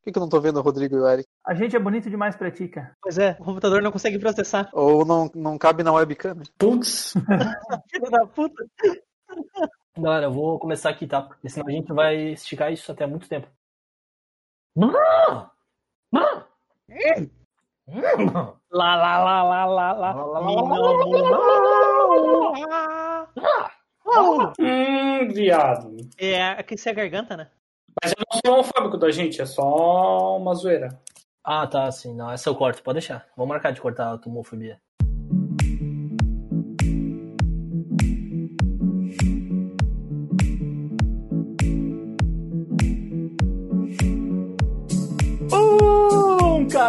Por que, que eu não tô vendo o Rodrigo e o Eric? A gente é bonito demais pra ti, cara. Pois é, o computador não consegue processar. Ou não, não cabe na webcam? né? Putz. Filho da puta. Galera, eu vou começar aqui, tá? Porque senão a gente vai esticar isso até muito tempo. Lá, lá, lá, lá, lá, lá. Hum, viado. É, aquecer a garganta, né? Mas eu não sou homofóbico da gente, é só uma zoeira. Ah, tá, sim. Não, essa eu corto, pode deixar. Vou marcar de cortar a tomofobia.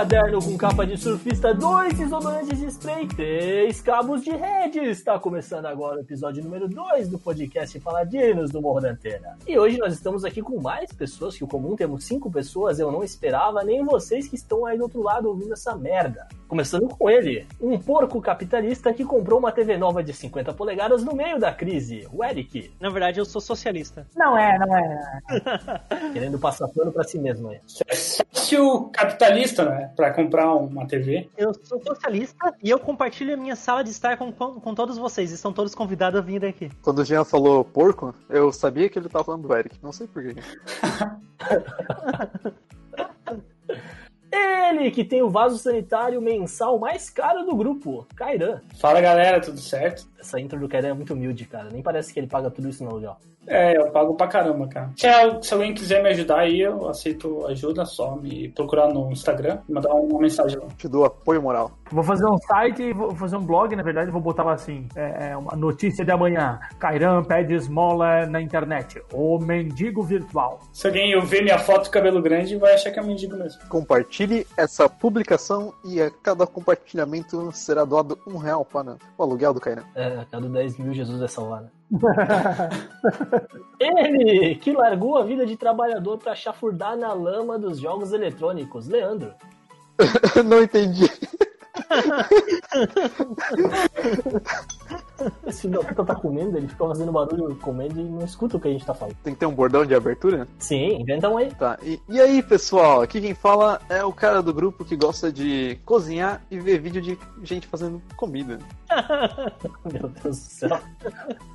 Caderno com capa de surfista, dois desodorantes de spray, três cabos de rede. Está começando agora o episódio número 2 do podcast Paladinos do Morro da Antena. E hoje nós estamos aqui com mais pessoas que o comum, temos cinco pessoas, eu não esperava, nem vocês que estão aí do outro lado ouvindo essa merda. Começando com ele, um porco capitalista que comprou uma TV nova de 50 polegadas no meio da crise, o Eric, Na verdade, eu sou socialista. Não é, não é. querendo passar pano pra si mesmo aí. É sócio capitalista, né? Pra comprar uma TV. Eu sou socialista e eu compartilho a minha sala de estar com, com, com todos vocês. Estão todos convidados a vir aqui. Quando o Jean falou porco, eu sabia que ele tava falando do Eric. Não sei porquê. Ele que tem o vaso sanitário mensal mais caro do grupo, Kairan. Fala galera, tudo certo? Essa intro do Kairan é muito humilde, cara. Nem parece que ele paga tudo isso no aluguel. É, eu pago pra caramba, cara. Se, é- se alguém quiser me ajudar aí, eu aceito ajuda, só me procurar no Instagram, mandar uma mensagem lá. Te dou apoio moral. Vou fazer um site, vou fazer um blog, na verdade, vou botar lá assim: é, é uma notícia de amanhã. Cairan pede esmola na internet. O mendigo virtual. Se alguém ver minha foto de cabelo grande, vai achar que é mendigo mesmo. Compartilhe essa publicação e a cada compartilhamento será doado um real para o aluguel do Kainan. É, a cada 10 mil Jesus vai salvar, né? Ele que largou a vida de trabalhador pra chafurdar na lama dos jogos eletrônicos, Leandro. Não entendi. Esse puta tá comendo, ele fica fazendo barulho comendo e não escuta o que a gente tá falando. Tem que ter um bordão de abertura? Sim, inventa um aí. Tá. E, e aí, pessoal? Aqui quem fala é o cara do grupo que gosta de cozinhar e ver vídeo de gente fazendo comida. Meu Deus do céu.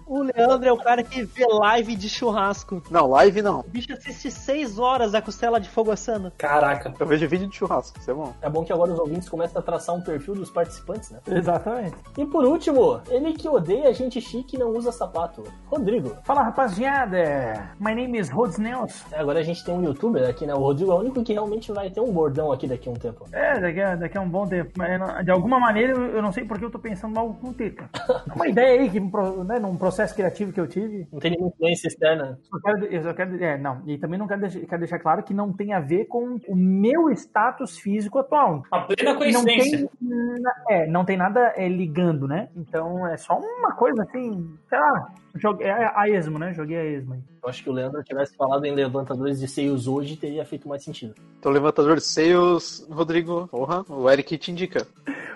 O Leandro é o cara que vê live de churrasco. Não, live não. O bicho assiste 6 horas a costela de fogo assando. Caraca. Eu vejo vídeo de churrasco, isso é bom. É bom que agora os ouvintes começam a traçar um perfil dos participantes, né? Exatamente. E por último, ele que odeia gente chique e não usa sapato, Rodrigo. Fala rapaziada, my name is Rhodes News. É, Agora a gente tem um youtuber aqui, né? O Rodrigo é o único que realmente vai ter um bordão aqui daqui a um tempo. É, daqui a, daqui a um bom tempo. Mas de alguma maneira eu não sei porque eu tô pensando algo com o ter, cara. É Uma ideia aí, que, né, num processo criativo que eu tive. Não tem nenhuma influência externa. Eu, quero, eu só quero. É, não. E também não quero deixar, quero deixar claro que não tem a ver com o meu status físico atual. A plena Não coincidência. tem, na- é, não tem nada é, ligando, né? Então é só uma coisa assim, sei lá, jogue, é a esmo, né? Joguei a esmo aí. Eu acho que o Leandro tivesse falado em levantadores de seios hoje, teria feito mais sentido. Então, levantador de seios, Rodrigo, porra, o Eric te indica.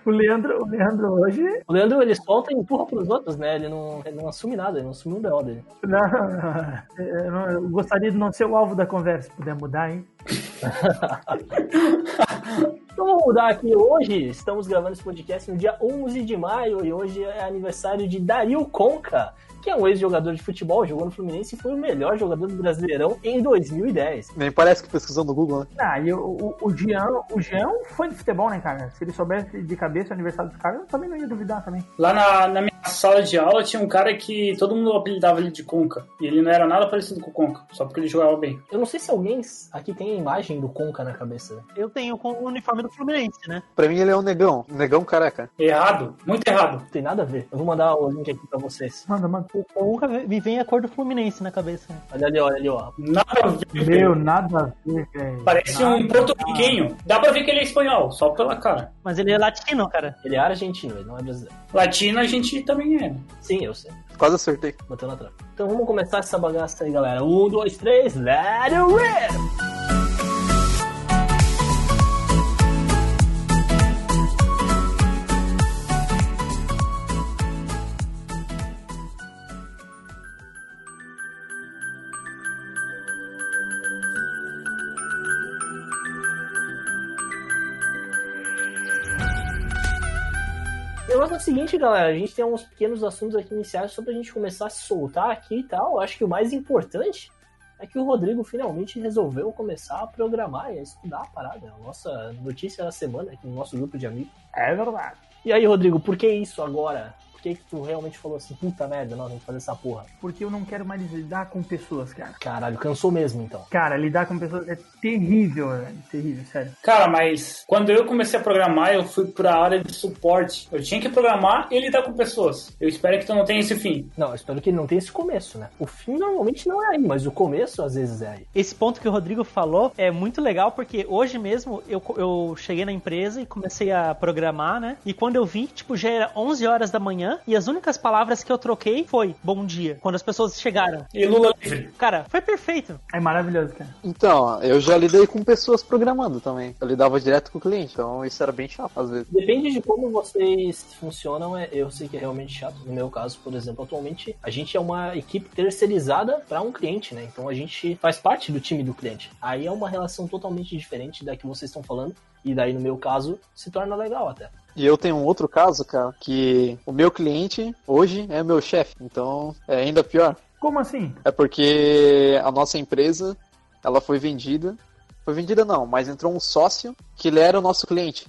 O Leandro, o Leandro hoje. O Leandro, ele solta e empurra pros outros, né? Ele não, ele não assume nada, ele não assume um BO dele. Não, eu, não- eu gostaria de não ser o alvo da conversa, se puder mudar, hein? Então vamos mudar aqui. Hoje estamos gravando esse podcast no dia 11 de maio e hoje é aniversário de Dario Conca, que é um ex-jogador de futebol, jogou no Fluminense e foi o melhor jogador do Brasileirão em 2010. Nem parece que pesquisou no Google, né? Ah, e o, o, o Jean, o Jean foi de futebol, né, cara? Se ele soubesse de cabeça o aniversário dos caras, eu também não ia duvidar também. Lá na, na minha sala de aula tinha um cara que todo mundo apelidava ele de Conca. E ele não era nada parecido com o Conca, só porque ele jogava bem. Eu não sei se alguém aqui tem a imagem do Conca na cabeça. Eu tenho com o uniforme do Fluminense, né? Pra mim ele é um negão. Negão careca. Errado, muito errado. Não tem nada a ver. Eu vou mandar o link aqui pra vocês. Manda, manda. O Conca me vem a cor do Fluminense na cabeça. né? Olha ali, olha ali, ó. Nada a ver. Meu, nada a ver, velho. Parece um porto-riquenho. Dá pra ver que ele é espanhol, só pela cara. Mas ele é latino, cara. Ele é argentino, ele não é brasileiro. Latino a gente também é. né? Sim, eu sei. Quase acertei. Botando atrás. Então vamos começar essa bagaça aí, galera. Um, dois, três, let it rip! Galera. A gente tem uns pequenos assuntos aqui iniciais só pra gente começar a se soltar aqui e tal. Acho que o mais importante é que o Rodrigo finalmente resolveu começar a programar e a estudar a parada. A nossa notícia da semana aqui no nosso grupo de amigos. É verdade. E aí, Rodrigo, por que isso agora? Por que, que tu realmente falou assim, puta merda, não, tem que fazer essa porra? Porque eu não quero mais lidar com pessoas, cara. Caralho, cansou mesmo então. Cara, lidar com pessoas é terrível, velho. Terrível, sério. Cara, mas quando eu comecei a programar, eu fui pra área de suporte. Eu tinha que programar e lidar com pessoas. Eu espero que tu não tenha esse fim. Não, eu espero que ele não tenha esse começo, né? O fim normalmente não é aí, mas o começo às vezes é aí. Esse ponto que o Rodrigo falou é muito legal porque hoje mesmo eu, eu cheguei na empresa e comecei a programar, né? E quando eu vi, tipo, já era 11 horas da manhã e as únicas palavras que eu troquei foi bom dia, quando as pessoas chegaram. E Lula livre. Cara, foi perfeito. É maravilhoso, cara. Então, eu já lidei com pessoas programando também. Eu lidava direto com o cliente, então isso era bem chato às vezes. Depende de como vocês funcionam, é- eu sei que é realmente chato. No meu caso, por exemplo, atualmente a gente é uma equipe terceirizada para um cliente, né? Então a gente faz parte do time do cliente. Aí é uma relação totalmente diferente da que vocês estão falando. E daí, no meu caso, se torna legal até. E eu tenho um outro caso, cara, que o meu cliente hoje é meu chefe, então é ainda pior. Como assim? É porque a nossa empresa, ela foi vendida. Foi vendida não, mas entrou um sócio que ele era o nosso cliente.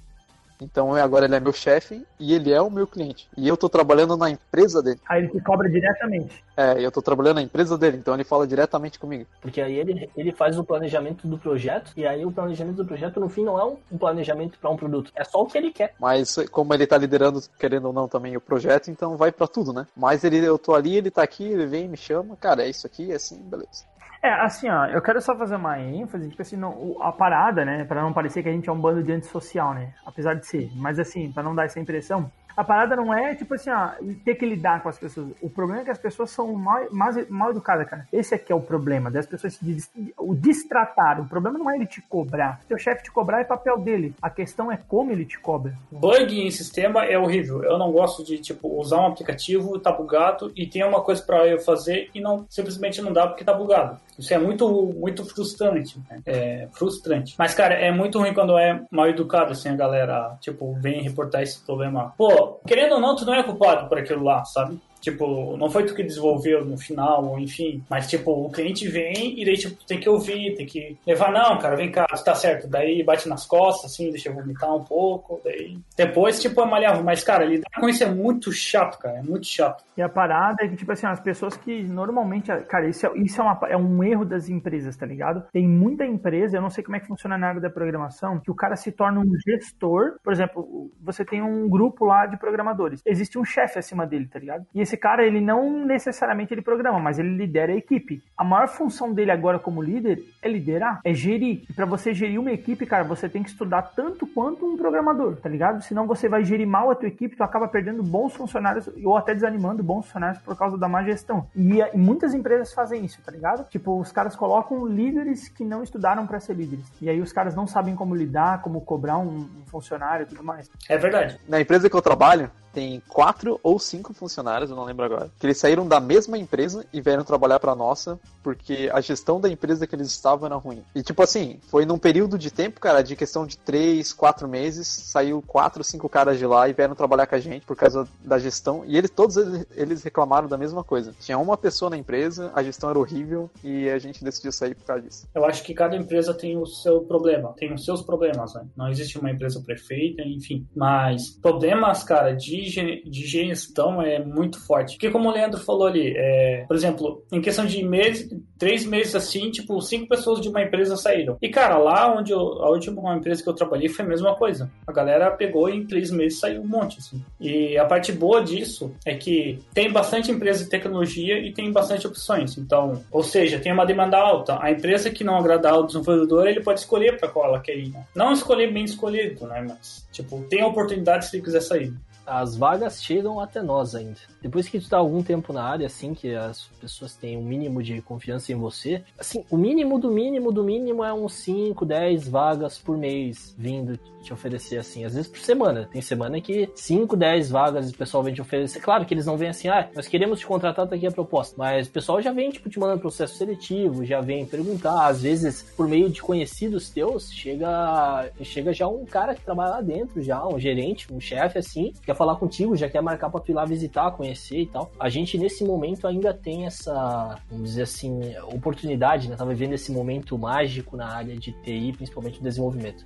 Então agora ele é meu chefe e ele é o meu cliente. E eu tô trabalhando na empresa dele. Aí ele te cobra diretamente. É, eu tô trabalhando na empresa dele, então ele fala diretamente comigo. Porque aí ele, ele faz o planejamento do projeto, e aí o planejamento do projeto, no fim, não é um, planejamento para um produto. É só o que ele quer. Mas como ele tá liderando, querendo ou não, também o projeto, então vai pra tudo, né? Mas ele, eu tô ali, ele tá aqui, ele vem, me chama, cara, é isso aqui, é assim, beleza. É, assim, ó, eu quero só fazer uma ênfase, tipo assim, não, a parada, né, pra não parecer que a gente é um bando de antissocial, né, apesar de ser, mas assim, pra não dar essa impressão, a parada não é, tipo assim, ó, ter que lidar com as pessoas, o problema é que as pessoas são mal, mal, mal educadas, cara, esse aqui é o problema, das pessoas se o destratar, o problema não é ele te cobrar, seu chefe te cobrar é papel dele, a questão é como ele te cobra. Bug em sistema é horrível. Eu não gosto de, tipo, usar um aplicativo, tá bugado, e tem uma coisa pra eu fazer e não simplesmente não dá porque tá bugado. Isso é muito, muito frustrante. né? É frustrante. Mas, cara, é muito ruim quando é mal educado, assim, a galera, tipo, vem reportar esse problema. Pô, querendo ou não, tu não é culpado por aquilo lá, sabe? Tipo, não foi tu que desenvolveu no final, ou enfim. Mas, tipo, o cliente vem e daí, tipo, tem que ouvir, tem que levar, não, cara, vem cá, tá certo. Daí bate nas costas, assim, deixa eu vomitar um pouco. Daí. Depois, tipo, é malhável. Mas, cara, lidar com isso é muito chato, cara. É muito chato. E a parada é que, tipo assim, as pessoas que normalmente. Cara, isso, é, isso é, uma- é um erro das empresas, tá ligado? Tem muita empresa, eu não sei como é que funciona na área da programação, que o cara se torna um gestor. Por exemplo, você tem um grupo lá de programadores. Existe um chefe acima dele, tá ligado? E esse cara, ele não necessariamente ele programa, mas ele lidera a equipe. A maior função dele agora como líder é liderar, é gerir. E pra você gerir uma equipe, cara, você tem que estudar tanto quanto um programador, tá ligado? Senão você vai gerir mal a tua equipe, tu acaba perdendo bons funcionários ou até desanimando bons funcionários por causa da má gestão. E, e muitas empresas fazem isso, tá ligado? Tipo, os caras colocam líderes que não estudaram pra ser líderes. E aí os caras não sabem como lidar, como cobrar um, um funcionário e tudo mais. É verdade. Na empresa que eu trabalho, tem quatro ou cinco funcionários, eu não lembro agora, que eles saíram da mesma empresa e vieram trabalhar pra nossa, porque a gestão da empresa que eles estavam era ruim. E tipo assim, foi num período de tempo, cara, de questão de três, quatro meses, saiu quatro, cinco caras de lá e vieram trabalhar com a gente por causa da gestão. E eles todos eles reclamaram da mesma coisa. Tinha uma pessoa na empresa, a gestão era horrível e a gente decidiu sair por causa disso. Eu acho que cada empresa tem o seu problema, tem os seus problemas, né? Não existe uma empresa perfeita, enfim. Mas problemas, cara, de, ge- de gestão é muito forte. Porque como o Leandro falou ali, é, por exemplo, em questão de meses, três meses assim, tipo, cinco pessoas de uma empresa saíram. E, cara, lá onde eu, a última empresa que eu trabalhei foi a mesma coisa. A galera pegou e em três meses saiu um monte, assim. E a parte boa disso é que tem bastante empresa de tecnologia e tem bastante opções. Então, ou seja, tem uma demanda alta. A empresa que não agradar o desenvolvedor, ele pode escolher para qual ela quer ir. Né? Não escolher bem escolhido, né? Mas, tipo, tem oportunidade se ele quiser sair. As vagas chegam até nós ainda. Depois que tu tá algum tempo na área, assim, que as pessoas têm um mínimo de confiança em você, assim, o mínimo do mínimo do mínimo é uns 5, 10 vagas por mês vindo te oferecer, assim, às vezes por semana. Tem semana que 5, 10 vagas o pessoal vem te oferecer. Claro que eles não vêm assim, ah, nós queremos te contratar, tá aqui a proposta. Mas o pessoal já vem, tipo, te mandando processo seletivo, já vem perguntar. Às vezes, por meio de conhecidos teus, chega, chega já um cara que trabalha lá dentro, já, um gerente, um chefe, assim, que quer falar contigo, já quer marcar pra tu ir lá visitar, conhecer e tal. A gente, nesse momento, ainda tem essa, vamos dizer assim, oportunidade, né? Tá vivendo esse momento mágico na área de TI, principalmente no desenvolvimento.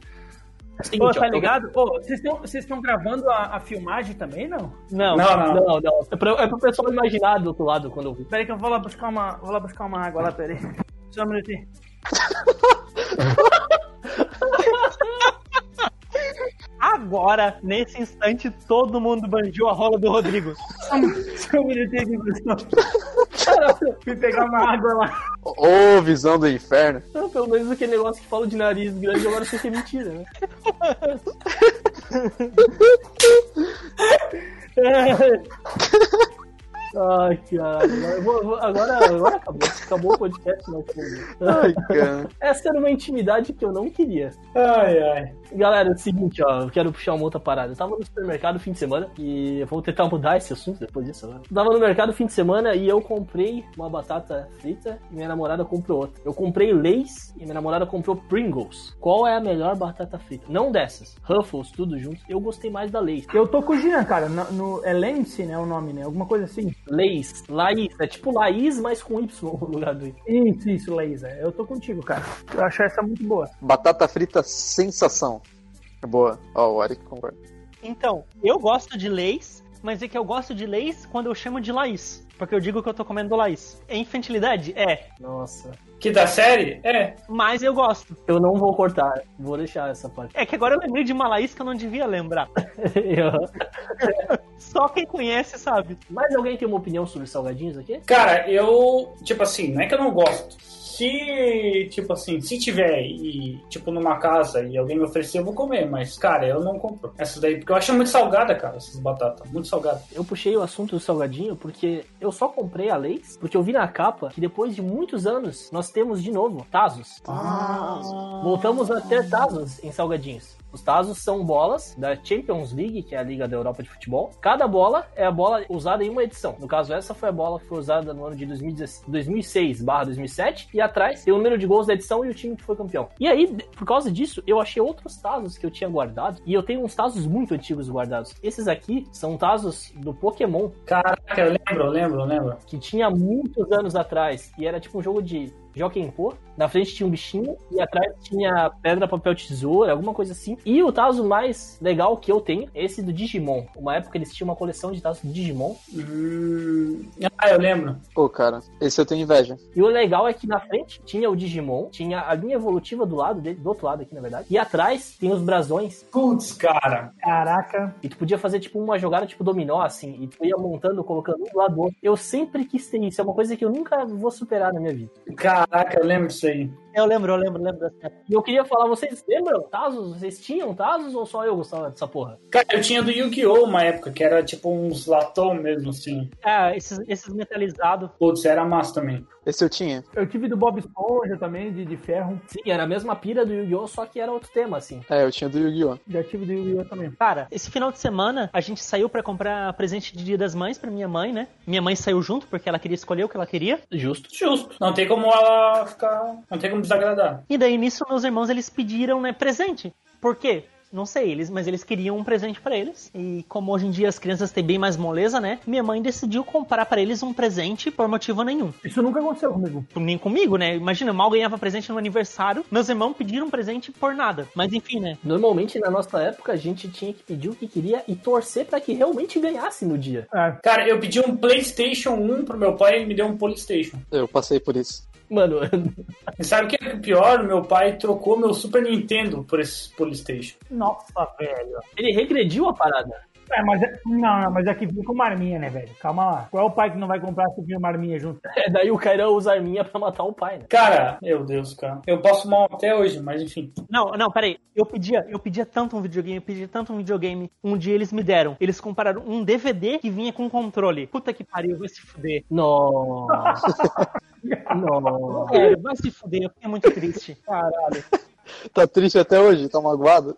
É seguinte, tá ó, ligado? Vocês estão vocês estão gravando a, a filmagem também, não? Não, Não, não, não. não. É, pro, é pro pessoal imaginar do outro lado quando eu vi. Peraí que eu vou lá buscar uma, vou lá buscar uma água lá, peraí. Só um minutinho. Agora, nesse instante, todo mundo bandiu a rola do Rodrigo. Minutinho aqui, pessoal. Caralho, fui pegar uma água lá. Ô, visão do inferno. Não, pelo menos aquele negócio que fala de nariz grande agora sei que é mentira, né? Ai, cara. Agora, agora acabou. Acabou o podcast, não. Ai, cara. Essa era uma intimidade que eu não queria. Ai, ai. Galera, é o seguinte, ó, eu quero puxar uma outra parada. Eu tava no supermercado fim de semana e eu vou tentar mudar esse assunto depois disso agora. Eu tava no mercado fim de semana e eu comprei uma batata frita e minha namorada comprou outra. Eu comprei Lays e minha namorada comprou Pringles. Qual é a melhor batata frita? Não dessas. Ruffles, tudo junto. Eu gostei mais da Lays. Eu tô com o Jean, cara. No, no, é Lance, né? O nome, né? Alguma coisa assim. Lays, Laís. É tipo Laís, mas com Y no lugar do I. Isso, isso, Laser. Eu tô contigo, cara. Eu acho essa muito boa. Batata frita sensação. É boa. Ó, o Eric concorda. Então, eu gosto de leis, mas é que eu gosto de leis quando eu chamo de Laís. Porque eu digo que eu tô comendo Laís. É infantilidade? É. Nossa. Que da série? É. Mas eu gosto. Eu não vou cortar. Vou deixar essa parte. É que agora eu lembrei de uma Laís que eu não devia lembrar. Eu- Só quem conhece sabe. Mais alguém tem uma opinião sobre salgadinhos aqui? Cara, eu, tipo assim, não é que eu não gosto. Se, tipo assim, se tiver e, tipo, numa casa e alguém me oferecer, eu vou comer, mas, cara, eu não compro essas daí, porque eu acho muito salgada, cara, essas batatas, muito salgada. Eu puxei o assunto do salgadinho porque eu só comprei a Lays porque eu vi na capa que depois de muitos anos nós temos de novo Tazos. Voltamos a ter Tazos em salgadinhos. Os Tazos são bolas da Champions League, que é a Liga da Europa de Futebol. Cada bola é a bola usada em uma edição. No caso, essa foi a bola que foi usada no ano de 2006 2007. E atrás tem o número de gols da edição e o time que foi campeão. E aí, por causa disso, eu achei outros Tazos que eu tinha guardado. E eu tenho uns Tazos muito antigos guardados. Esses aqui são Tazos do Pokémon, Caraca, eu lembro, eu lembro, eu lembro. que tinha muitos anos atrás e era tipo um jogo de Pô. Na frente tinha um bichinho e atrás tinha pedra, papel, tesoura, alguma coisa assim. E o Tazo mais legal que eu tenho é esse do Digimon. Uma época eles tinham uma coleção de Tazos do Digimon. Hum... Ah, eu lembro. Pô, cara, esse eu tenho inveja. E o legal é que na frente tinha o Digimon, tinha a linha evolutiva do lado dele, do outro lado aqui na verdade. E atrás tem os brasões. Putz, cara. Caraca. E tu podia fazer tipo uma jogada tipo dominó, assim. E tu ia montando, colocando um do lado do outro. Eu sempre quis ter isso. É uma coisa que eu nunca vou superar na minha vida. Caraca, eu lembro disso aí. Eu lembro, eu lembro, lembro dessa. E eu queria falar, vocês lembram Tazos? Vocês tinham Tazos ou só eu gostava dessa porra? Cara, eu tinha do Yu-Gi-Oh! uma época, que era tipo uns latão mesmo, assim. Ah, esses, esses metalizados. Putz, era massa também. Esse eu tinha. Eu tive do Bob Esponja também, de, de ferro. Sim, era a mesma pira do Yu-Gi-Oh! só que era outro tema, assim. É, eu tinha do Yu-Gi-Oh! Já tive do Yu-Gi-Oh! também. Cara, esse final de semana a gente saiu pra comprar presente de Dia das Mães pra minha mãe, né? Minha mãe saiu junto porque ela queria escolher o que ela queria. Justo. Justo. Não tem como ela ficar. Não tem como desagradar. E daí nisso meus irmãos eles pediram, né, presente. Por quê? Não sei eles, mas eles queriam um presente pra eles. E como hoje em dia as crianças têm bem mais moleza, né? Minha mãe decidiu comprar pra eles um presente por motivo nenhum. Isso nunca aconteceu comigo. Nem comigo, né? Imagina, eu mal ganhava presente no aniversário, meus irmãos pediram um presente por nada. Mas enfim, né? Normalmente, na nossa época, a gente tinha que pedir o que queria e torcer pra que realmente ganhasse no dia. É. Cara, eu pedi um PlayStation 1 pro meu pai e ele me deu um PlayStation. Eu passei por isso. Mano, E sabe o que é pior? Meu pai trocou meu Super Nintendo por esse PlayStation. Nossa, velho. ele regrediu a parada. É, mas é, não, não, mas é que vinha com marminha, né, velho? Calma lá. Qual é o pai que não vai comprar se vir marminha junto? É, daí o Cairão usa a arminha pra matar o pai, né? Cara, meu Deus, cara. Eu passo mal até hoje, mas enfim. Não, não, peraí. Eu pedia, eu pedia tanto um videogame, eu pedia tanto um videogame. Um dia eles me deram. Eles compraram um DVD que vinha com controle. Puta que pariu, vai se fuder. Nossa. Nossa. Vai se fuder, eu fiquei muito triste. Caralho. Tá triste até hoje? Tá magoado?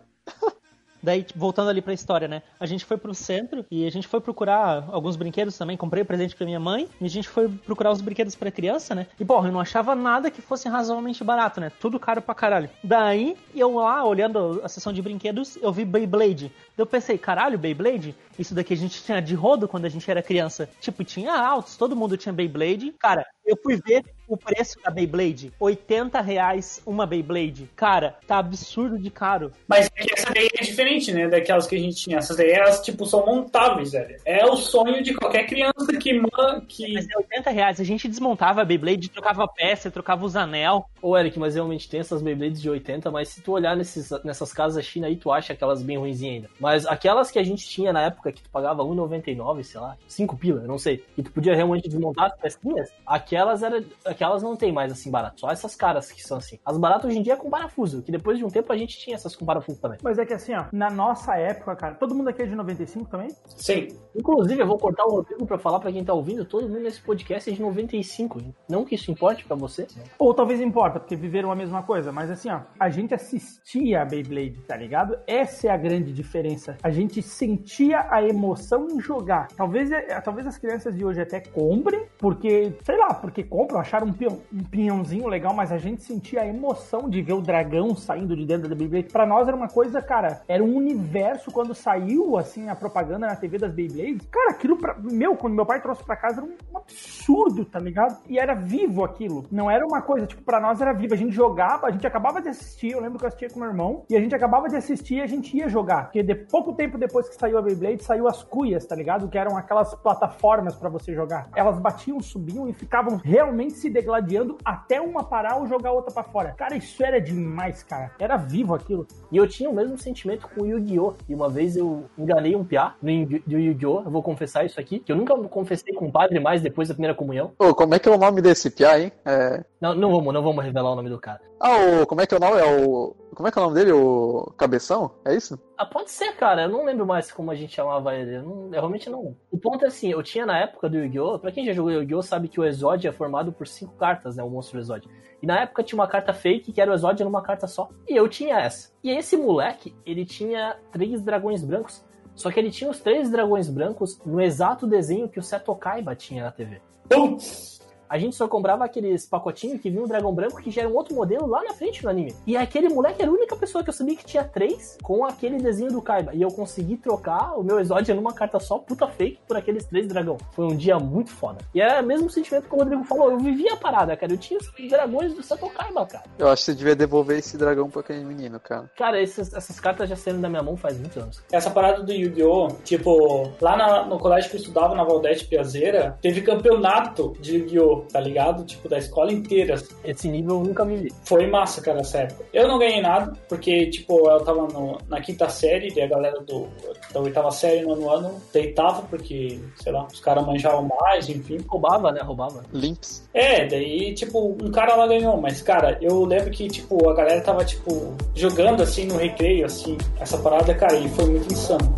Daí, voltando ali pra história, né? A gente foi pro centro e a gente foi procurar alguns brinquedos também. Comprei presente pra minha mãe e a gente foi procurar os brinquedos pra criança, né? E, porra, eu não achava nada que fosse razoavelmente barato, né? Tudo caro pra caralho. Daí, eu lá, olhando a seção de brinquedos, eu vi Beyblade. Eu pensei, caralho, Beyblade? Isso daqui a gente tinha de rodo quando a gente era criança. Tipo, tinha altos, todo mundo tinha Beyblade. Cara, eu fui ver o preço da Beyblade. 80 reais uma Beyblade. Cara, tá absurdo de caro. Mas é que essa daí é diferente, né? Daquelas que a gente tinha. Essas daí, elas, tipo, são montáveis, velho. É o sonho de qualquer criança que... man- que... Mas é 80 reais. A gente desmontava a Beyblade, trocava peça, trocava os anel. Ô, Eric, mas realmente tem essas Beyblades de 80, mas se tu olhar nesses, nessas casas da China aí, tu acha aquelas bem ruinzinhas ainda. Mas aquelas que a gente tinha na época, que tu pagava 1,99, sei lá, 5 pila, eu não sei, e tu podia realmente desmontar as pecinhas, aquelas era, aquelas não tem mais assim barato, só essas caras que são assim. As baratas hoje em dia é com parafuso, que depois de um tempo a gente tinha essas com parafuso também. Mas é que assim, ó, na nossa época, cara, todo mundo aqui é de 95 também? Sim. Inclusive, eu vou cortar o Rodrigo pra falar pra quem tá ouvindo, todo mundo nesse podcast é de 95, hein? não que isso importe pra você. Ou talvez importa, porque viveram a mesma coisa, mas assim, ó, a gente assistia a Beyblade, tá ligado? Essa é a grande diferença. A gente sentia a emoção em jogar. Talvez, é, talvez as crianças de hoje até comprem, porque, sei lá, porque compram, acharam um, pião, um pinhãozinho legal, mas a gente sentia a emoção de ver o dragão saindo de dentro da Beyblade. Pra nós era uma coisa, cara, era um universo quando saiu, assim, a propaganda na TV das Beyblades. Cara, aquilo, pra, meu, quando meu pai trouxe pra casa, era um, absurdo, tá ligado? E era vivo aquilo. Não era uma coisa, tipo, pra nós era vivo. A gente jogava, a gente acabava de assistir, eu lembro que eu assistia com meu irmão, e a gente acabava de assistir e a gente ia jogar. Porque de pouco tempo depois que saiu a Beyblade, saiu as cuias, tá ligado? Que eram aquelas plataformas pra você jogar. Elas batiam, subiam e ficavam realmente se degladiando até uma parar ou jogar outra pra fora. Cara, isso era demais, cara. Era vivo aquilo. E eu tinha o mesmo sentimento com o Yu-Gi-Oh! E uma vez eu enganei um piá do Yu-Gi-Oh! Eu vou confessar isso aqui, que eu nunca confessei com o padre mais depois da primeira comunhão. Ô, como é que é o nome desse piá, hein? É... Não, não vamos, não vamos revelar o nome do cara. Ah, o... como é que é o nome? É o... Como é que é o nome dele? O Cabeção? É isso? Ah, pode ser, cara. Eu não lembro mais como a gente chamava ele. Eu, não- eu realmente não. O ponto é assim, eu tinha na época do Yu-Gi-Oh! Pra quem já jogou Yu-Gi-Oh! sabe que o Exódio é formado por cinco cartas, né? O monstro Exódio. E na época tinha uma carta fake que era o Exódio numa carta só. E eu tinha essa. E esse moleque, ele tinha três dragões brancos. Só que ele tinha os três dragões brancos no exato desenho que o Seto Kaiba tinha na TV. Putz! A gente só comprava aqueles pacotinhos que vinha um dragão branco que já era um outro modelo lá na frente no anime. E aquele moleque era a única pessoa que eu sabia que tinha três com aquele desenho do Kaiba. E eu consegui trocar o meu Exódia numa carta só, puta fake, por aqueles três dragão. Foi um dia muito foda. E era o mesmo sentimento que o Rodrigo falou. Eu vivia a parada, cara. Eu tinha os dragões do Seto Kaiba, cara. Eu acho que você devia devolver esse dragão pra aquele menino, cara. Cara, esses- essas cartas já saíram da minha mão faz muitos anos. Essa parada do Yu-Gi-Oh! Tipo, lá na- no colégio que eu estudava, na Valdete Piazeira, teve campeonato de Yu-Gi-Oh! Tá ligado? Tipo, da escola inteira. Esse nível eu nunca vivi. Foi massa, cara, essa época. Eu não ganhei nada, porque, tipo, eu tava no- na quinta série, e a galera do, da oitava série no nono ano deitava, porque, sei lá, os caras manjavam mais, enfim. Roubava, né? Roubava. Limps. É, daí, tipo, um cara lá ganhou, mas, cara, eu lembro que, tipo, a galera tava, tipo, jogando, assim, no recreio, assim, essa parada, cara, e foi muito insano.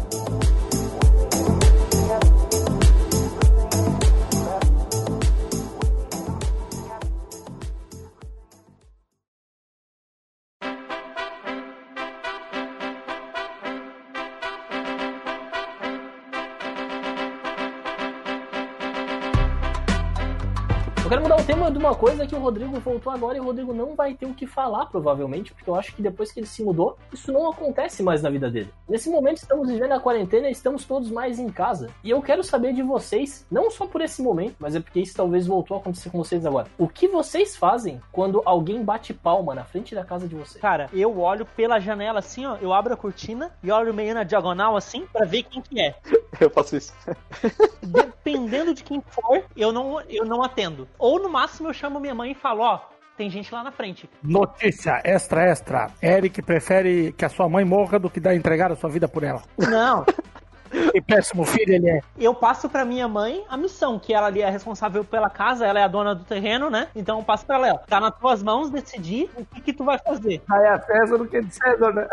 Quero mudar o tema de uma coisa que o Rodrigo voltou agora e o Rodrigo não vai ter o que falar, provavelmente, porque eu acho que depois que ele se mudou, isso não acontece mais na vida dele. Nesse momento estamos vivendo a quarentena e estamos todos mais em casa. E eu quero saber de vocês, não só por esse momento, mas é porque isso talvez voltou a acontecer com vocês agora. O que vocês fazem quando alguém bate palma na frente da casa de vocês? Cara, eu olho pela janela assim, ó, eu abro a cortina e olho meio na diagonal assim pra ver quem que é. Eu faço isso. Dependendo de quem for, eu não, eu não atendo. Ou no máximo eu chamo minha mãe e falo, ó, tem gente lá na frente. Notícia extra, extra. Eric prefere que a sua mãe morra do que dar entregar a sua vida por ela. Não, Que péssimo filho ele é. eu passo pra minha mãe a missão, que ela ali é responsável pela casa, ela é a dona do terreno, né? Então eu passo pra ela, ó, tá nas tuas mãos decidir o que que tu vai fazer. Aí a César do que de César, né?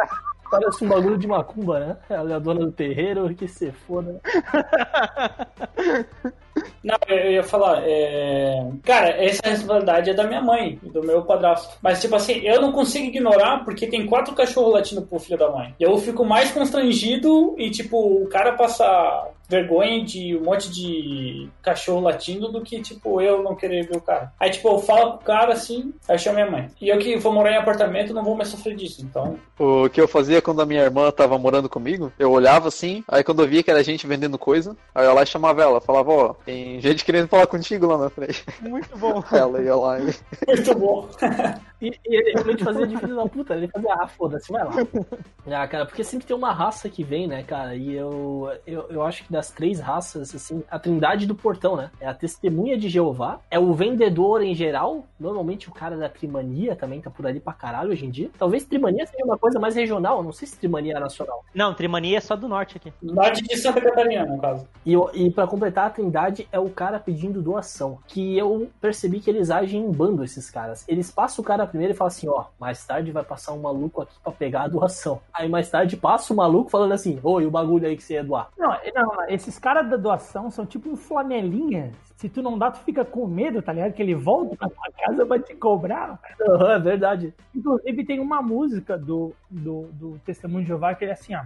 Parece um bagulho de macumba, né? Ela é a dona do terreiro, que se foda. Não, eu ia falar, é... cara, essa responsabilidade é da minha mãe do meu padrasto. Mas, tipo assim, eu não consigo ignorar porque tem quatro cachorros latindo pro filho da mãe. E eu fico mais constrangido e, tipo, o cara passa vergonha de um monte de cachorro latindo do que, tipo, eu não querer ver o cara. Aí, tipo, eu falo pro cara assim, aí chamo minha mãe. E eu que vou morar em apartamento não vou mais sofrer disso, então. O que eu fazia quando a minha irmã tava morando comigo, eu olhava assim, aí quando eu via que era gente vendendo coisa, aí eu ia lá e chamava ela, falava, ó, tem gente querendo falar contigo lá na frente. Muito bom. Ela ia lá e. Muito bom. E, e ele realmente fazia de filho da puta, ele fazia, ah, foda-se, vai lá. Ah, cara, porque sempre tem uma raça que vem, né, cara? E eu, eu, eu acho que das três raças, assim, a trindade do portão, né? É a testemunha de Jeová, é o vendedor em geral, normalmente o cara da trimania também tá por ali pra caralho hoje em dia. Talvez trimania seja uma coisa mais regional, eu não sei se trimania é nacional. Não, Trimania é só do norte aqui. Norte de Santa Catarina, no caso. E, e para completar a trindade é o cara pedindo doação. Que eu percebi que eles agem em bando, esses caras. Eles passam o cara primeiro e falam assim: ó, mais tarde vai passar um maluco aqui pra pegar a doação. Aí mais tarde passa o maluco falando assim: e o bagulho aí que você ia doar? Não, não, esses caras da doação são tipo um flanelinha. Se tu não dá, tu fica com medo, tá ligado? Que ele volta pra tua casa pra te cobrar. Aham, é verdade. Inclusive tem uma música do, do, do Testemunho de Jeová que é assim, ó.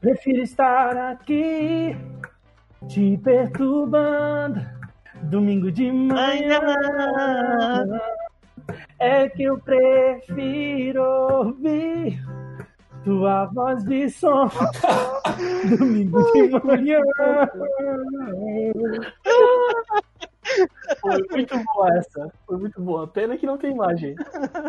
Prefiro estar aqui te perturbando domingo de manhã. É que eu prefiro ouvir tua voz de som domingo de manhã. Foi muito boa essa. Foi muito boa. Pena que não tem imagem.